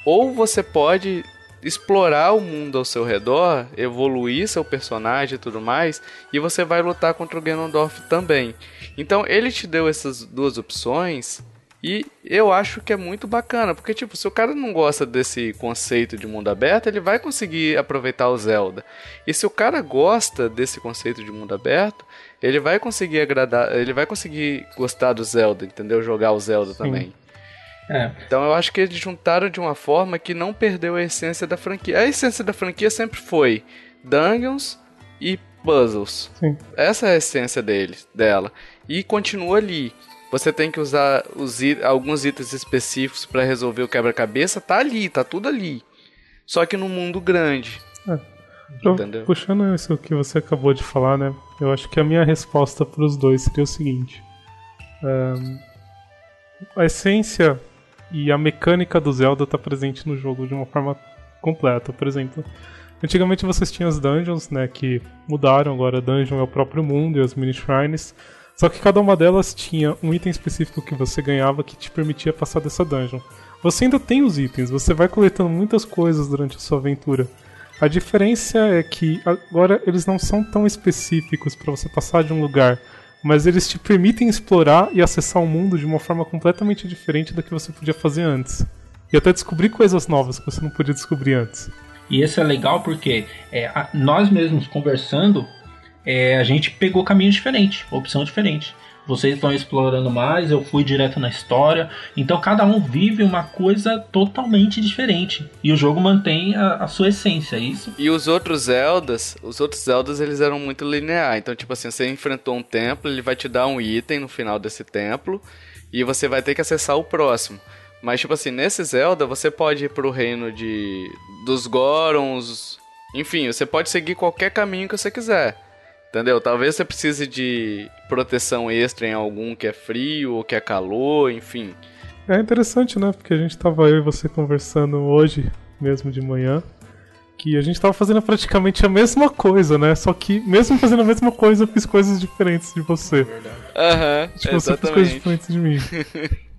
Ou você pode explorar o mundo ao seu redor, evoluir seu personagem e tudo mais, e você vai lutar contra o Ganondorf também. Então ele te deu essas duas opções E eu acho que é muito bacana, porque tipo, se o cara não gosta desse conceito de mundo aberto, ele vai conseguir aproveitar o Zelda. E se o cara gosta desse conceito de mundo aberto, ele vai conseguir agradar, ele vai conseguir gostar do Zelda, entendeu? Jogar o Zelda Sim. também. É. Então eu acho que eles juntaram de uma forma que não perdeu a essência da franquia. A essência da franquia sempre foi dungeons e puzzles. Sim. Essa é a essência dele, dela. E continua ali. Você tem que usar os, alguns itens específicos para resolver o quebra-cabeça, tá ali, tá tudo ali. Só que no mundo grande. É. Entendeu? Puxando isso que você acabou de falar, né? Eu acho que a minha resposta para os dois seria o seguinte: um, a essência e a mecânica do Zelda tá presente no jogo de uma forma completa. Por exemplo, antigamente vocês tinham as dungeons, né? Que mudaram agora. Dungeon é o próprio mundo e as mini shrines. Só que cada uma delas tinha um item específico que você ganhava que te permitia passar dessa dungeon. Você ainda tem os itens, você vai coletando muitas coisas durante a sua aventura. A diferença é que agora eles não são tão específicos para você passar de um lugar, mas eles te permitem explorar e acessar o mundo de uma forma completamente diferente da que você podia fazer antes. E até descobrir coisas novas que você não podia descobrir antes. E isso é legal porque é, nós mesmos conversando, é, a gente pegou caminho diferente, opção diferente. Vocês estão explorando mais, eu fui direto na história. Então cada um vive uma coisa totalmente diferente. E o jogo mantém a, a sua essência, é isso? E os outros Zeldas, os outros Zeldas eles eram muito linear. Então, tipo assim, você enfrentou um templo, ele vai te dar um item no final desse templo. E você vai ter que acessar o próximo. Mas, tipo assim, nesse Zelda, você pode ir pro reino de dos Gorons. Enfim, você pode seguir qualquer caminho que você quiser. Entendeu? Talvez você precise de proteção extra em algum que é frio ou que é calor, enfim. É interessante, né? Porque a gente tava eu e você conversando hoje, mesmo de manhã, que a gente tava fazendo praticamente a mesma coisa, né? Só que, mesmo fazendo a mesma coisa, eu fiz coisas diferentes de você. Aham, uhum, tipo, você fez coisas diferentes de mim.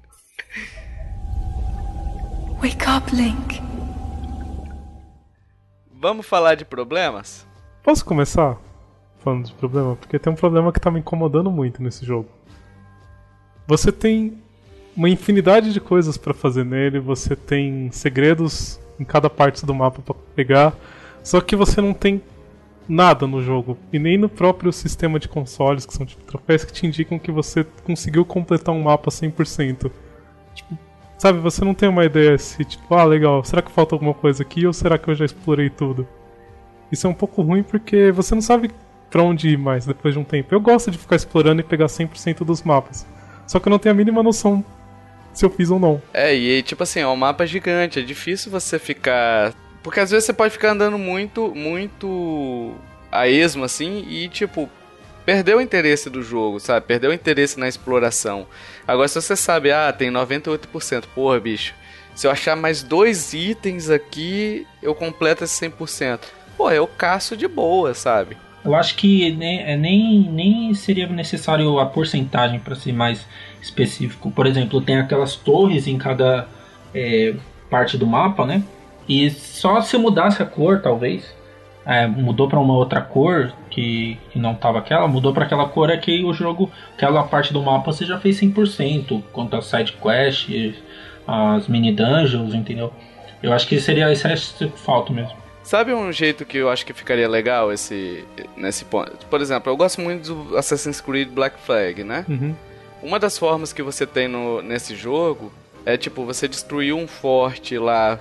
Wake up, Link. Vamos falar de problemas? Posso começar? Falando de problema, porque tem um problema que tá me incomodando muito nesse jogo. Você tem uma infinidade de coisas para fazer nele, você tem segredos em cada parte do mapa para pegar, só que você não tem nada no jogo e nem no próprio sistema de consoles, que são tipo troféus que te indicam que você conseguiu completar um mapa 100%. Tipo, sabe, você não tem uma ideia se tipo, ah, legal, será que falta alguma coisa aqui ou será que eu já explorei tudo? Isso é um pouco ruim porque você não sabe pra onde ir mais depois de um tempo. Eu gosto de ficar explorando e pegar 100% dos mapas. Só que eu não tenho a mínima noção se eu fiz ou não. É, e tipo assim, é um mapa gigante, é difícil você ficar. Porque às vezes você pode ficar andando muito, muito a esmo assim e tipo. Perdeu o interesse do jogo, sabe? Perdeu o interesse na exploração. Agora, se você sabe, ah, tem 98%, porra, bicho. Se eu achar mais dois itens aqui, eu completo esse 100%. Pô, eu caço de boa, sabe? Eu acho que nem, é, nem, nem seria necessário a porcentagem para ser mais específico. Por exemplo, tem aquelas torres em cada é, parte do mapa, né? E só se mudasse a cor, talvez, é, mudou para uma outra cor que, que não tava aquela, mudou para aquela cor é que o jogo, aquela parte do mapa você já fez 100%, quanto às side quests, as mini dungeons, entendeu? Eu acho que seria esse é falta mesmo. Sabe um jeito que eu acho que ficaria legal esse nesse ponto? Por exemplo, eu gosto muito do Assassin's Creed Black Flag, né? Uhum. Uma das formas que você tem no, nesse jogo é tipo você destruiu um forte lá,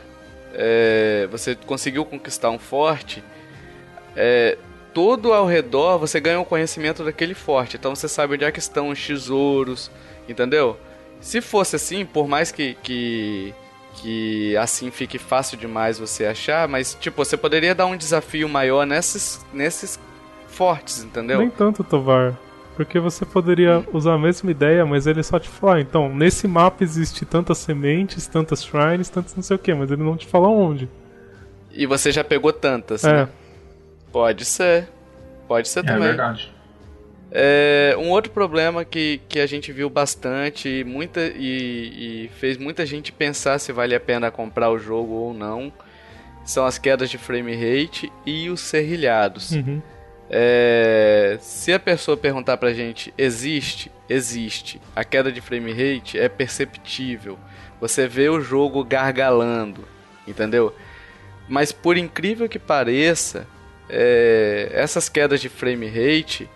é, você conseguiu conquistar um forte, é, todo ao redor você ganha o um conhecimento daquele forte, então você sabe onde é que estão os tesouros, entendeu? Se fosse assim, por mais que, que que assim fique fácil demais você achar, mas tipo, você poderia dar um desafio maior nesses, nesses fortes, entendeu? Nem tanto, Tovar. Porque você poderia usar a mesma ideia, mas ele só te fala, ah, então, nesse mapa existe tantas sementes, tantas shrines, tantas não sei o que, mas ele não te fala onde. E você já pegou tantas, é. né? Pode ser. Pode ser é também. É verdade. É, um outro problema que, que a gente viu bastante muita, e, e, fez muita gente pensar se vale a pena comprar o jogo ou não são as quedas de frame rate e os serrilhados. Uhum. É, se a pessoa perguntar pra gente, existe? Existe. A queda de frame rate é perceptível. Você vê o jogo gargalando, entendeu? Mas por incrível que pareça, é, essas quedas de frame rate,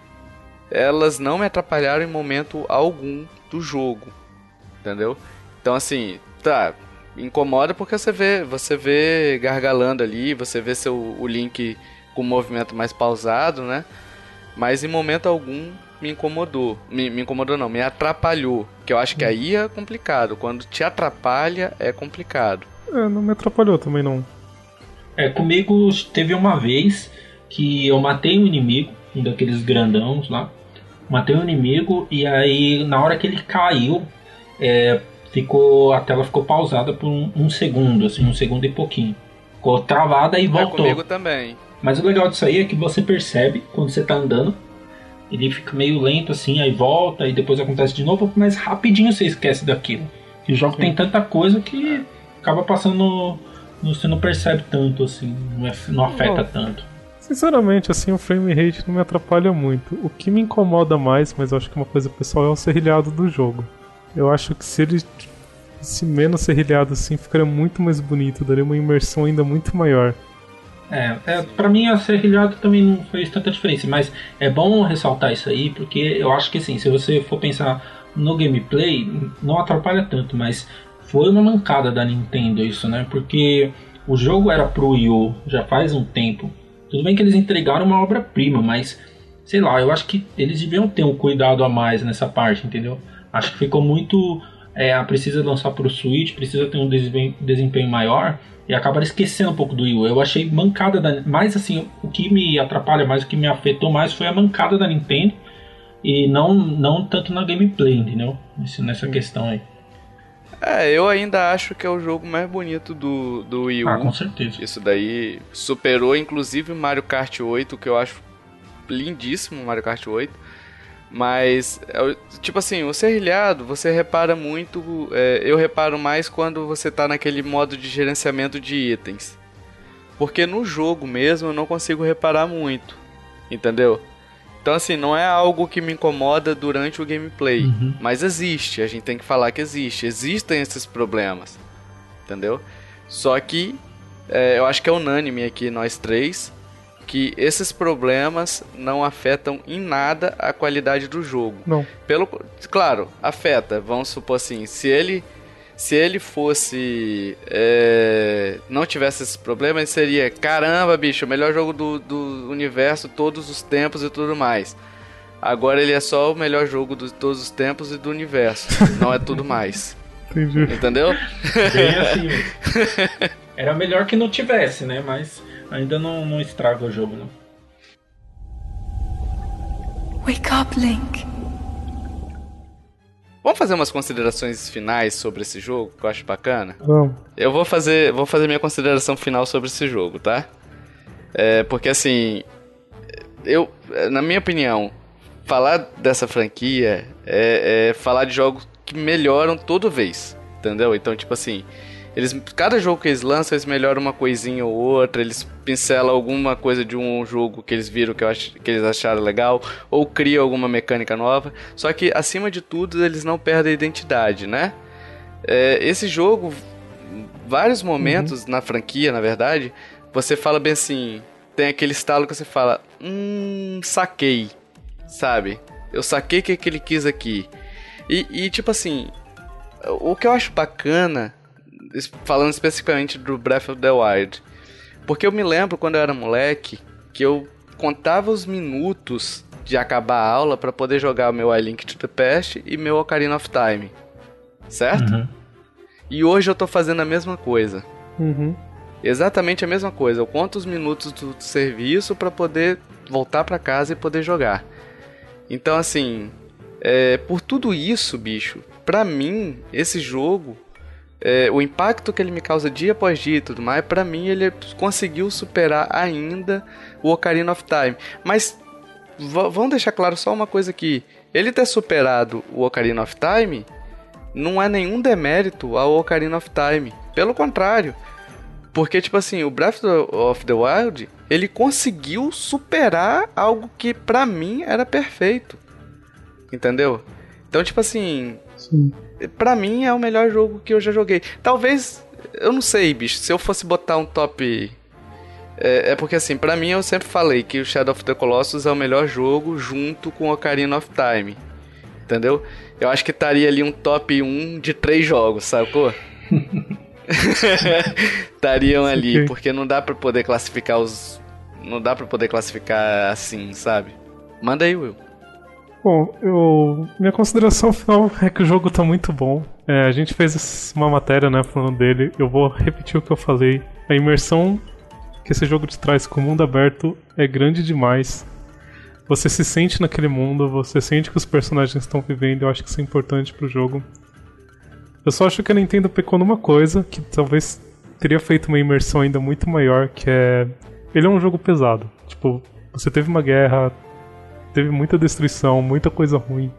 elas não me atrapalharam em momento algum do jogo, entendeu? Então assim, tá, incomoda porque você vê, você vê gargalando ali, você vê seu o Link com um movimento mais pausado, né? Mas em momento algum me incomodou. Me, me, incomodou não, me atrapalhou. Que eu acho que aí é complicado. Quando te atrapalha, é complicado. É, não me atrapalhou também não. É, comigo teve uma vez que eu matei um inimigo, um daqueles grandãos lá. Matei um inimigo e aí na hora que ele caiu, é, ficou a tela ficou pausada por um, um, segundo, assim, um segundo e pouquinho. Ficou travada e é, voltou. É, comigo também. Mas o legal disso aí é que você percebe quando você tá andando. Ele fica meio lento assim, aí volta e depois acontece de novo, mas rapidinho você esquece daquilo. E o jogo Sim. tem tanta coisa que acaba passando. Você não percebe tanto, assim, não, é, não afeta tanto. Sinceramente, assim, o frame rate não me atrapalha muito. O que me incomoda mais, mas eu acho que uma coisa pessoal, é o serrilhado do jogo. Eu acho que se ele se menos serrilhado assim, ficaria muito mais bonito, daria uma imersão ainda muito maior. É, é, pra mim a serrilhado também não fez tanta diferença, mas é bom ressaltar isso aí, porque eu acho que assim, se você for pensar no gameplay, não atrapalha tanto, mas foi uma mancada da Nintendo isso, né? Porque o jogo era pro Wii U já faz um tempo. Tudo bem que eles entregaram uma obra-prima, mas sei lá, eu acho que eles deviam ter um cuidado a mais nessa parte, entendeu? Acho que ficou muito. É, precisa lançar pro Switch, precisa ter um desempenho maior e acabaram esquecendo um pouco do Wii U. Eu achei mancada da. Mais assim, o que me atrapalha mais, o que me afetou mais foi a mancada da Nintendo. E não, não tanto na gameplay, entendeu? nessa questão aí. É, eu ainda acho que é o jogo mais bonito do, do Wii U. Ah, com certeza. Isso daí superou inclusive Mario Kart 8, que eu acho lindíssimo Mario Kart 8. Mas, é tipo assim, o serrilhado, você repara muito. É, eu reparo mais quando você tá naquele modo de gerenciamento de itens. Porque no jogo mesmo eu não consigo reparar muito. Entendeu? Então, assim, não é algo que me incomoda durante o gameplay. Uhum. Mas existe, a gente tem que falar que existe. Existem esses problemas. Entendeu? Só que é, eu acho que é unânime aqui, nós três que esses problemas não afetam em nada a qualidade do jogo. Não. Pelo, claro, afeta. Vamos supor assim, se ele se ele fosse é, não tivesse esses problemas, seria caramba, bicho, o melhor jogo do, do universo todos os tempos e tudo mais. Agora ele é só o melhor jogo de todos os tempos e do universo. não é tudo mais. Entendi. Entendeu? Bem assim. Era melhor que não tivesse, né? Mas ainda não, não estraga o jogo, não. Wake up, Link. Vamos fazer umas considerações finais sobre esse jogo, que eu acho bacana? Vamos. Eu vou fazer, vou fazer minha consideração final sobre esse jogo, tá? É, porque assim, eu, na minha opinião, falar dessa franquia é, é falar de jogos que melhoram toda vez, entendeu? Então, tipo assim, eles, cada jogo que eles lançam, eles melhoram uma coisinha ou outra, eles pincelam alguma coisa de um jogo que eles viram que, ach, que eles acharam legal, ou criam alguma mecânica nova. Só que, acima de tudo, eles não perdem a identidade, né? É, esse jogo, vários momentos uhum. na franquia, na verdade, você fala bem assim, tem aquele estalo que você fala, hum, saquei, sabe? Eu saquei o que, que ele quis aqui. E, e, tipo assim, o que eu acho bacana falando especificamente do Breath of the Wild. Porque eu me lembro quando eu era moleque que eu contava os minutos de acabar a aula para poder jogar o meu I Link to the Past e meu Ocarina of Time. Certo? Uhum. E hoje eu tô fazendo a mesma coisa. Uhum. Exatamente a mesma coisa. Eu conto os minutos do serviço para poder voltar para casa e poder jogar. Então, assim, é, por tudo isso, bicho, pra mim, esse jogo é, o impacto que ele me causa dia após dia e tudo mais, para mim ele conseguiu superar ainda o Ocarina of Time. Mas vamos deixar claro só uma coisa aqui: ele ter superado o Ocarina of Time não é nenhum demérito ao Ocarina of Time. Pelo contrário, Porque, tipo assim, o Breath of the Wild, ele conseguiu superar algo que para mim era perfeito. Entendeu? Então, tipo assim, Sim. Pra mim é o melhor jogo que eu já joguei. Talvez, eu não sei, bicho, se eu fosse botar um top. É, é porque assim, pra mim eu sempre falei que o Shadow of the Colossus é o melhor jogo junto com Ocarina of Time. Entendeu? Eu acho que estaria ali um top 1 de três jogos, sacou? Estariam ali, porque não dá pra poder classificar os. Não dá pra poder classificar assim, sabe? Manda aí, Will. Bom, eu, minha consideração final é que o jogo tá muito bom. É, a gente fez uma matéria, né, falando dele. Eu vou repetir o que eu falei. A imersão que esse jogo te traz com o mundo aberto é grande demais. Você se sente naquele mundo, você sente que os personagens estão vivendo. Eu acho que isso é importante pro jogo. Eu só acho que a Nintendo pecou numa coisa que talvez teria feito uma imersão ainda muito maior, que é ele é um jogo pesado. Tipo, você teve uma guerra, teve muita destruição, muita coisa ruim.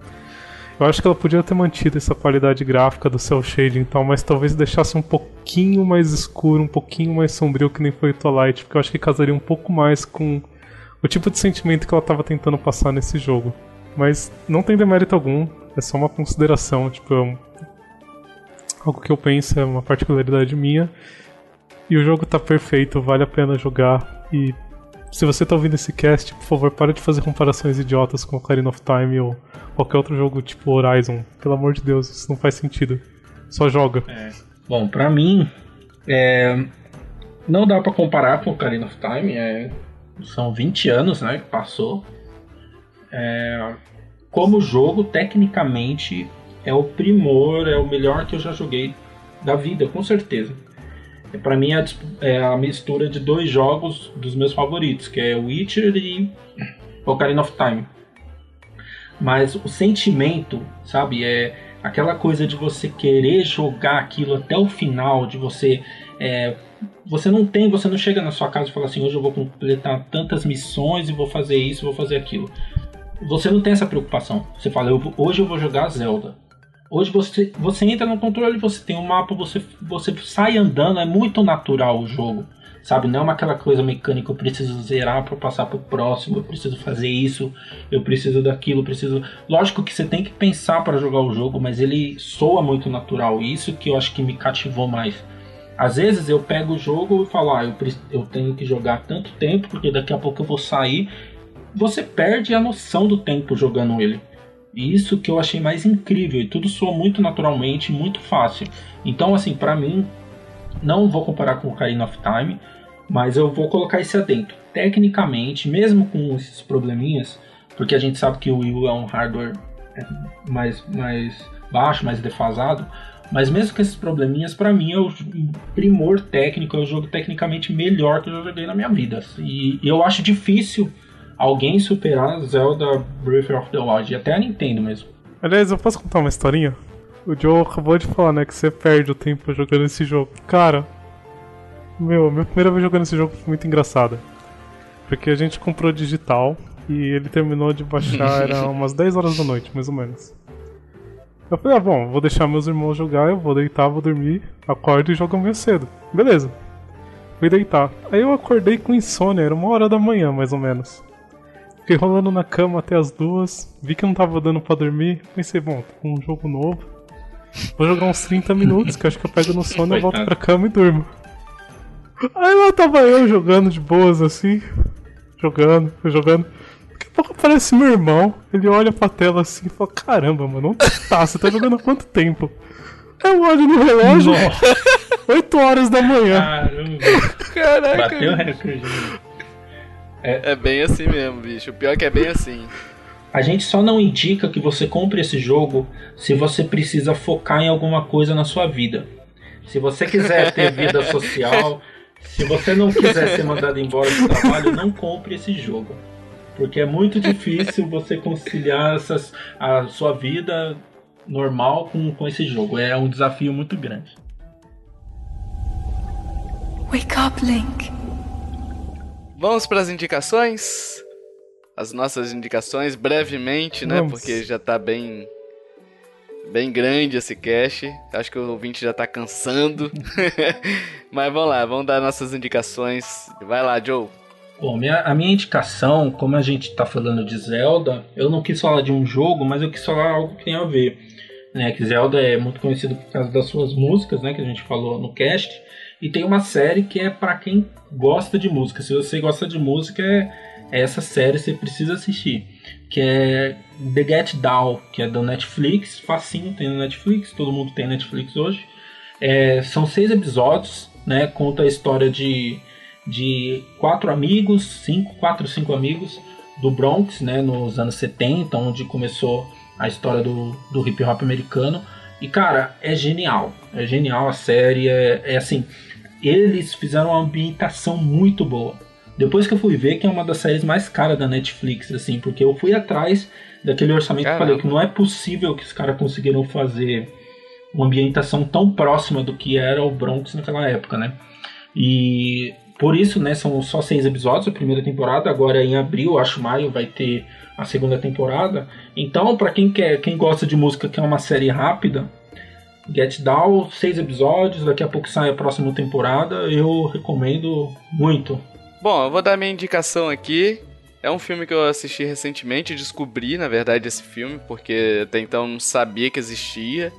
Eu acho que ela podia ter mantido essa qualidade gráfica do cel shading e tal, mas talvez deixasse um pouquinho mais escuro, um pouquinho mais sombrio que nem foi o Twilight, porque eu acho que casaria um pouco mais com o tipo de sentimento que ela estava tentando passar nesse jogo. Mas não tem demérito algum, é só uma consideração, tipo, é um- algo que eu penso, é uma particularidade minha. E o jogo tá perfeito, vale a pena jogar. E se você tá ouvindo esse cast, por favor, para de fazer comparações idiotas com Ocarina of Time ou qualquer outro jogo tipo Horizon. Pelo amor de Deus, isso não faz sentido. Só joga. Bom, pra mim, é, não dá pra comparar com Ocarina of Time. é, são 20 anos, né, que passou. É, como jogo, tecnicamente, é o primor, é o melhor que eu já joguei da vida, com certeza. Pra mim é é a mistura de dois jogos dos meus favoritos, que é Witcher e Ocarina of Time. Mas o sentimento, sabe, é aquela coisa de você querer jogar aquilo até o final, de você é, você não tem, você não chega na sua casa e fala assim, hoje eu vou completar tantas missões e vou fazer isso, vou fazer aquilo. Você não tem essa preocupação. Você fala, eu hoje eu vou jogar Zelda. Hoje você, você entra no controle, você tem um mapa, você, você sai andando, é muito natural o jogo. Sabe, não é aquela coisa mecânica, eu preciso zerar para passar pro próximo, eu preciso fazer isso, eu preciso daquilo, eu preciso. Lógico que você tem que pensar para jogar o jogo, mas ele soa muito natural. Isso que eu acho que me cativou mais. Às vezes eu pego o jogo e falo, ah, eu, eu tenho que jogar tanto tempo, porque daqui a pouco eu vou sair. Você perde a noção do tempo jogando ele. Isso que eu achei mais incrível. E tudo soa muito naturalmente, muito fácil. Então, assim, pra mim, não vou comparar com o Ocarina of Time, mas eu vou colocar esse adentro. Tecnicamente, mesmo com esses probleminhas, porque a gente sabe que o Wii U é um hardware é, mais, mais baixo, mais defasado, mas mesmo com esses probleminhas, pra mim é o primor técnico, é o jogo tecnicamente melhor que eu já joguei na minha vida. E eu acho difícil alguém superar Zelda Breath of the Wild, e até a Nintendo mesmo. Aliás, eu posso contar uma historinha? O Joe acabou de falar, né, que você perde o tempo jogando esse jogo. Cara, meu, minha primeira vez jogando esse jogo foi muito engraçada. Porque a gente comprou digital e ele terminou de baixar, era umas 10 horas da noite, mais ou menos. Eu falei, ah, bom, vou deixar meus irmãos jogar, eu vou deitar, vou dormir, acordo e jogo amanhã cedo. Beleza. Fui deitar. Aí eu acordei com insônia, era uma hora da manhã, mais ou menos. Fiquei rolando na cama até as duas, vi que não tava dando pra dormir, pensei, bom, tô com um jogo novo. Vou jogar uns 30 minutos, que acho que eu pego no sono, eu volto pra cama e durmo. Aí lá tava eu jogando de boas assim, jogando, jogando. Daqui a pouco aparece meu irmão, ele olha pra tela assim e fala: Caramba, mano, onde tá? Você tá jogando há quanto tempo? Eu olho no relógio, 8 horas da manhã. Caramba, Caraca. bateu o recorde. É bem assim mesmo, bicho. O pior é que é bem assim. A gente só não indica que você compre esse jogo se você precisa focar em alguma coisa na sua vida. Se você quiser ter vida social, se você não quiser ser mandado embora do trabalho, não compre esse jogo. Porque é muito difícil você conciliar essas, a sua vida normal com, com esse jogo. É um desafio muito grande. Wake up, Link. Vamos para as indicações? As nossas indicações, brevemente, né? Vamos. Porque já tá bem. bem grande esse cast. Acho que o ouvinte já tá cansando. Mas vamos lá, vamos dar nossas indicações. Vai lá, Joe. Bom, minha, a minha indicação, como a gente está falando de Zelda, eu não quis falar de um jogo, mas eu quis falar algo que tem a ver. Né, que Zelda é muito conhecido por causa das suas músicas, né, que a gente falou no cast. E tem uma série que é para quem gosta de música. Se você gosta de música, é, é essa série você precisa assistir. Que é The Get Down, que é do Netflix. Facinho, tem no Netflix, todo mundo tem Netflix hoje. É, são seis episódios, né? Conta a história de de quatro amigos, cinco, quatro, cinco amigos do Bronx, né, nos anos 70, onde começou a história do, do hip hop americano. E cara, é genial, é genial a série, é, é assim, eles fizeram uma ambientação muito boa. Depois que eu fui ver que é uma das séries mais caras da Netflix, assim, porque eu fui atrás daquele orçamento Caramba. que eu falei que não é possível que os caras conseguiram fazer uma ambientação tão próxima do que era o Bronx naquela época, né? E por isso, né, são só seis episódios a primeira temporada. Agora em abril, acho maio, vai ter a segunda temporada. Então, para quem quer, quem gosta de música, que é uma série rápida, Get Down, seis episódios. Daqui a pouco sai a próxima temporada. Eu recomendo muito. Bom, eu vou dar minha indicação aqui. É um filme que eu assisti recentemente, descobri, na verdade, esse filme, porque até então não sabia que existia.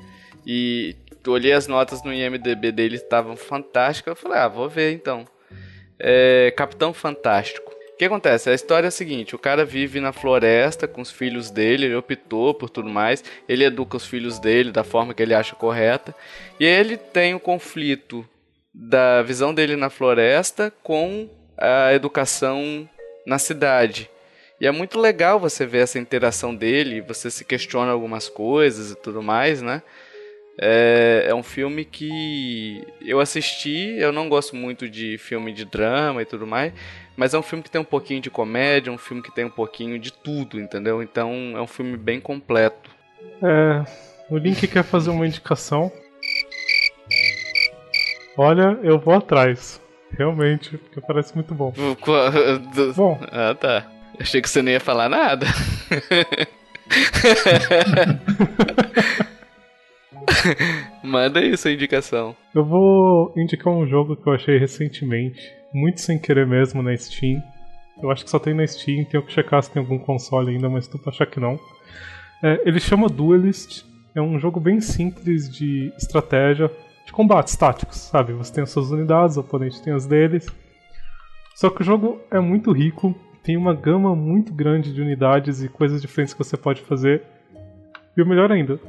E olhei as notas no IMDB dele, estavam fantásticas. Eu falei, ah, vou ver então é, Capitão Fantástico. O que acontece? A história é a seguinte: o cara vive na floresta com os filhos dele, ele optou por tudo mais, ele educa os filhos dele da forma que ele acha correta, e ele tem o um conflito da visão dele na floresta com a educação na cidade. E é muito legal você ver essa interação dele, você se questiona algumas coisas e tudo mais, né? É, é um filme que eu assisti, eu não gosto muito de filme de drama e tudo mais, mas é um filme que tem um pouquinho de comédia, um filme que tem um pouquinho de tudo, entendeu? Então é um filme bem completo. É, o Link quer fazer uma indicação. Olha, eu vou atrás. Realmente, porque parece muito bom. bom. Ah, tá. Achei que você não ia falar nada. Manda aí sua indicação. Eu vou indicar um jogo que eu achei recentemente, muito sem querer mesmo na Steam. Eu acho que só tem na Steam, tenho que checar se tem algum console ainda, mas tu achar que não. É, ele chama Duelist, é um jogo bem simples de estratégia, de combates táticos, sabe? Você tem as suas unidades, o oponente tem as deles. Só que o jogo é muito rico, tem uma gama muito grande de unidades e coisas diferentes que você pode fazer. E o melhor ainda,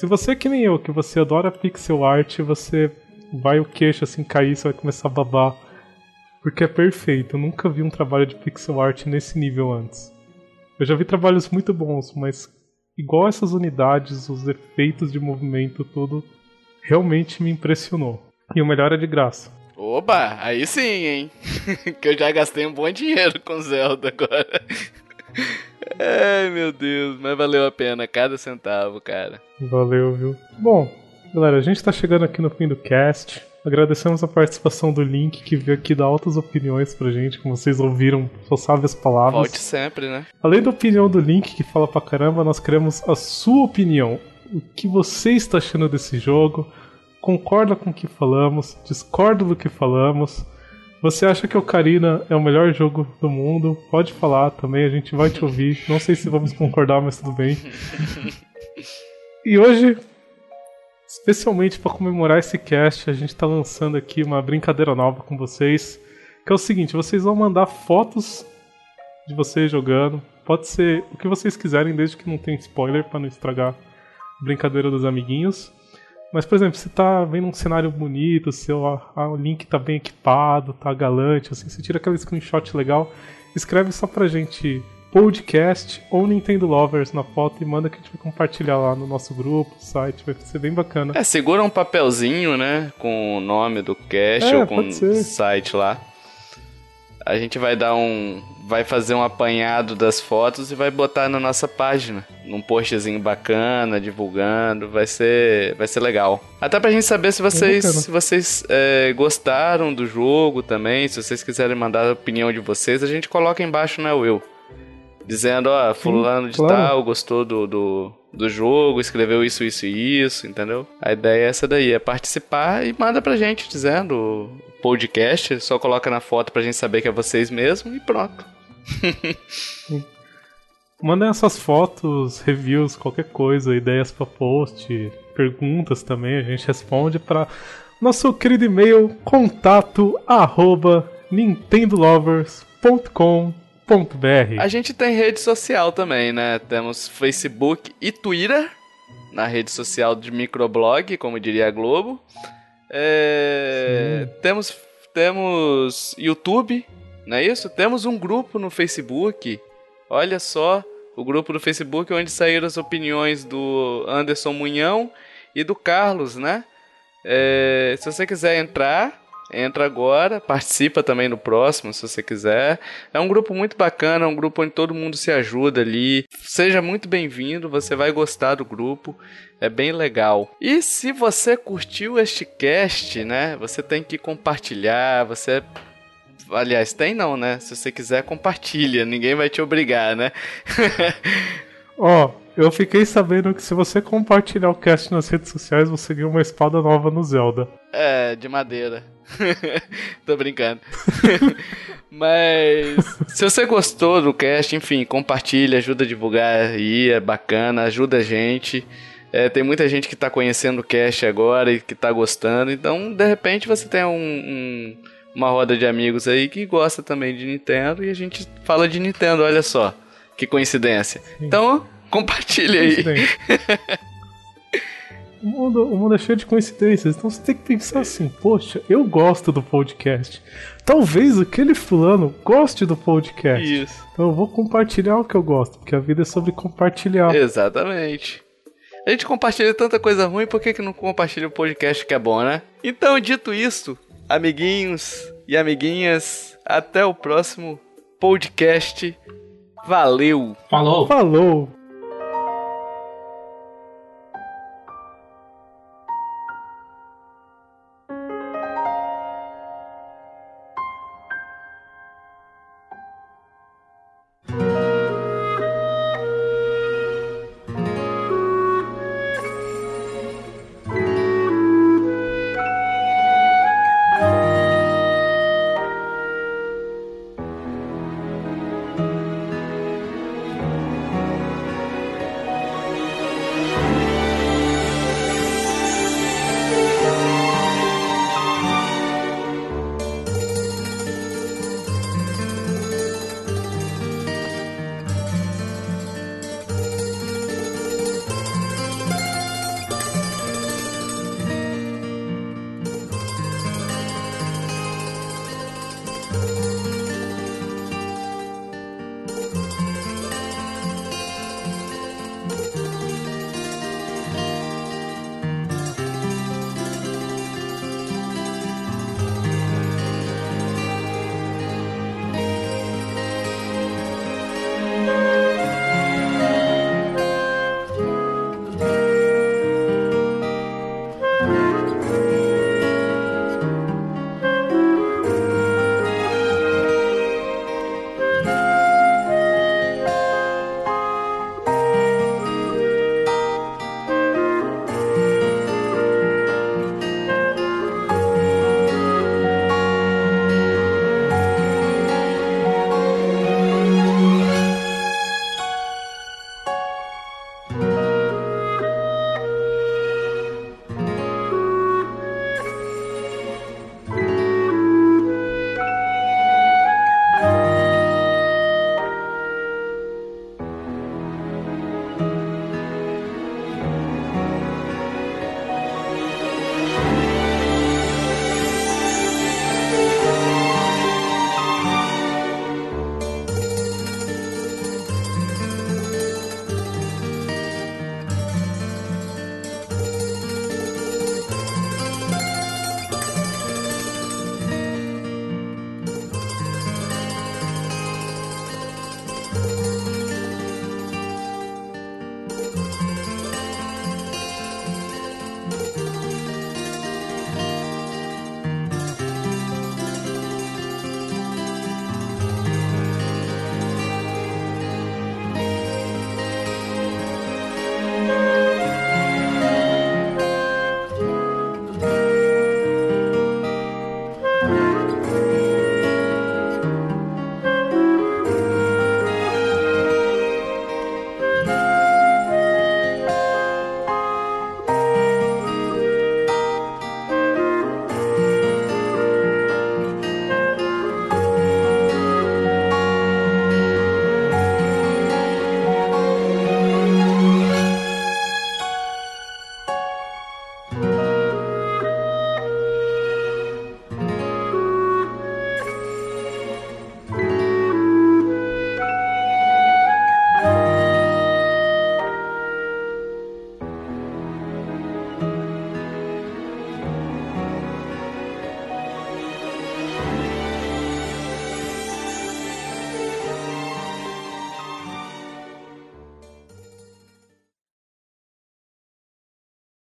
se você é que nem eu, que você adora pixel art, você vai o queixo assim cair, você vai começar a babar. Porque é perfeito. Eu nunca vi um trabalho de pixel art nesse nível antes. Eu já vi trabalhos muito bons, mas igual essas unidades, os efeitos de movimento, tudo realmente me impressionou. E o melhor é de graça. Oba, aí sim, hein? que eu já gastei um bom dinheiro com Zelda agora. Ai, meu Deus, mas valeu a pena cada centavo, cara. Valeu, viu? Bom, galera, a gente tá chegando aqui no fim do cast. Agradecemos a participação do Link, que veio aqui dar altas opiniões pra gente, como vocês ouviram, só sabe as palavras. Volte sempre, né? Além da opinião do Link, que fala pra caramba, nós queremos a sua opinião. O que você está achando desse jogo? Concorda com o que falamos? Discorda do que falamos? Você acha que Ocarina é o melhor jogo do mundo? Pode falar também, a gente vai te ouvir. Não sei se vamos concordar, mas tudo bem. E hoje, especialmente para comemorar esse cast, a gente está lançando aqui uma brincadeira nova com vocês. Que é o seguinte: vocês vão mandar fotos de vocês jogando. Pode ser o que vocês quiserem, desde que não tenha spoiler para não estragar a brincadeira dos amiguinhos. Mas, por exemplo, você tá vendo um cenário bonito, seu a, a, o link tá bem equipado, tá galante, assim, você tira aquele screenshot legal, escreve só pra gente podcast ou Nintendo Lovers na foto e manda que a gente vai compartilhar lá no nosso grupo, site, vai ser bem bacana. É, segura um papelzinho, né, com o nome do cast é, ou com o site lá. A gente vai dar um, vai fazer um apanhado das fotos e vai botar na nossa página, num postzinho bacana, divulgando, vai ser, vai ser legal. Até pra gente saber se vocês, se vocês é, gostaram do jogo também, se vocês quiserem mandar a opinião de vocês, a gente coloca embaixo na Will. Dizendo, ó, fulano de claro. tal gostou do, do, do jogo, escreveu isso, isso e isso, entendeu? A ideia é essa daí, é participar e manda pra gente dizendo podcast, só coloca na foto pra gente saber que é vocês mesmo e pronto. Mandem essas fotos, reviews, qualquer coisa, ideias para post, perguntas também, a gente responde para nosso querido e-mail contato arroba nintendolovers.com.br. A gente tem rede social também, né? Temos Facebook e Twitter na rede social de microblog, como diria a Globo. É... temos temos YouTube, não é isso? Temos um grupo no Facebook. Olha só, o grupo do Facebook onde saíram as opiniões do Anderson Munhão e do Carlos, né? É, se você quiser entrar, entra agora, participa também no próximo, se você quiser. É um grupo muito bacana, é um grupo onde todo mundo se ajuda ali. Seja muito bem-vindo, você vai gostar do grupo, é bem legal. E se você curtiu este cast, né, você tem que compartilhar, você Aliás, tem não, né? Se você quiser, compartilha. Ninguém vai te obrigar, né? Ó, oh, eu fiquei sabendo que se você compartilhar o cast nas redes sociais, você ganha uma espada nova no Zelda. É, de madeira. Tô brincando. Mas se você gostou do cast, enfim, compartilha, ajuda a divulgar aí, é bacana, ajuda a gente. É, tem muita gente que tá conhecendo o cast agora e que tá gostando, então de repente você tem um, um uma roda de amigos aí que gosta também de Nintendo e a gente fala de Nintendo, olha só. Que coincidência. Sim. Então, compartilha aí. o, mundo, o mundo é cheio de coincidências, então você tem que pensar assim: poxa, eu gosto do podcast. Talvez aquele fulano goste do podcast. Isso. Então eu vou compartilhar o que eu gosto, porque a vida é sobre compartilhar. Exatamente. A gente compartilha tanta coisa ruim, por que, que não compartilha o podcast que é bom, né? Então, dito isso, amiguinhos e amiguinhas. Até o próximo podcast. Valeu! Falou! Falou!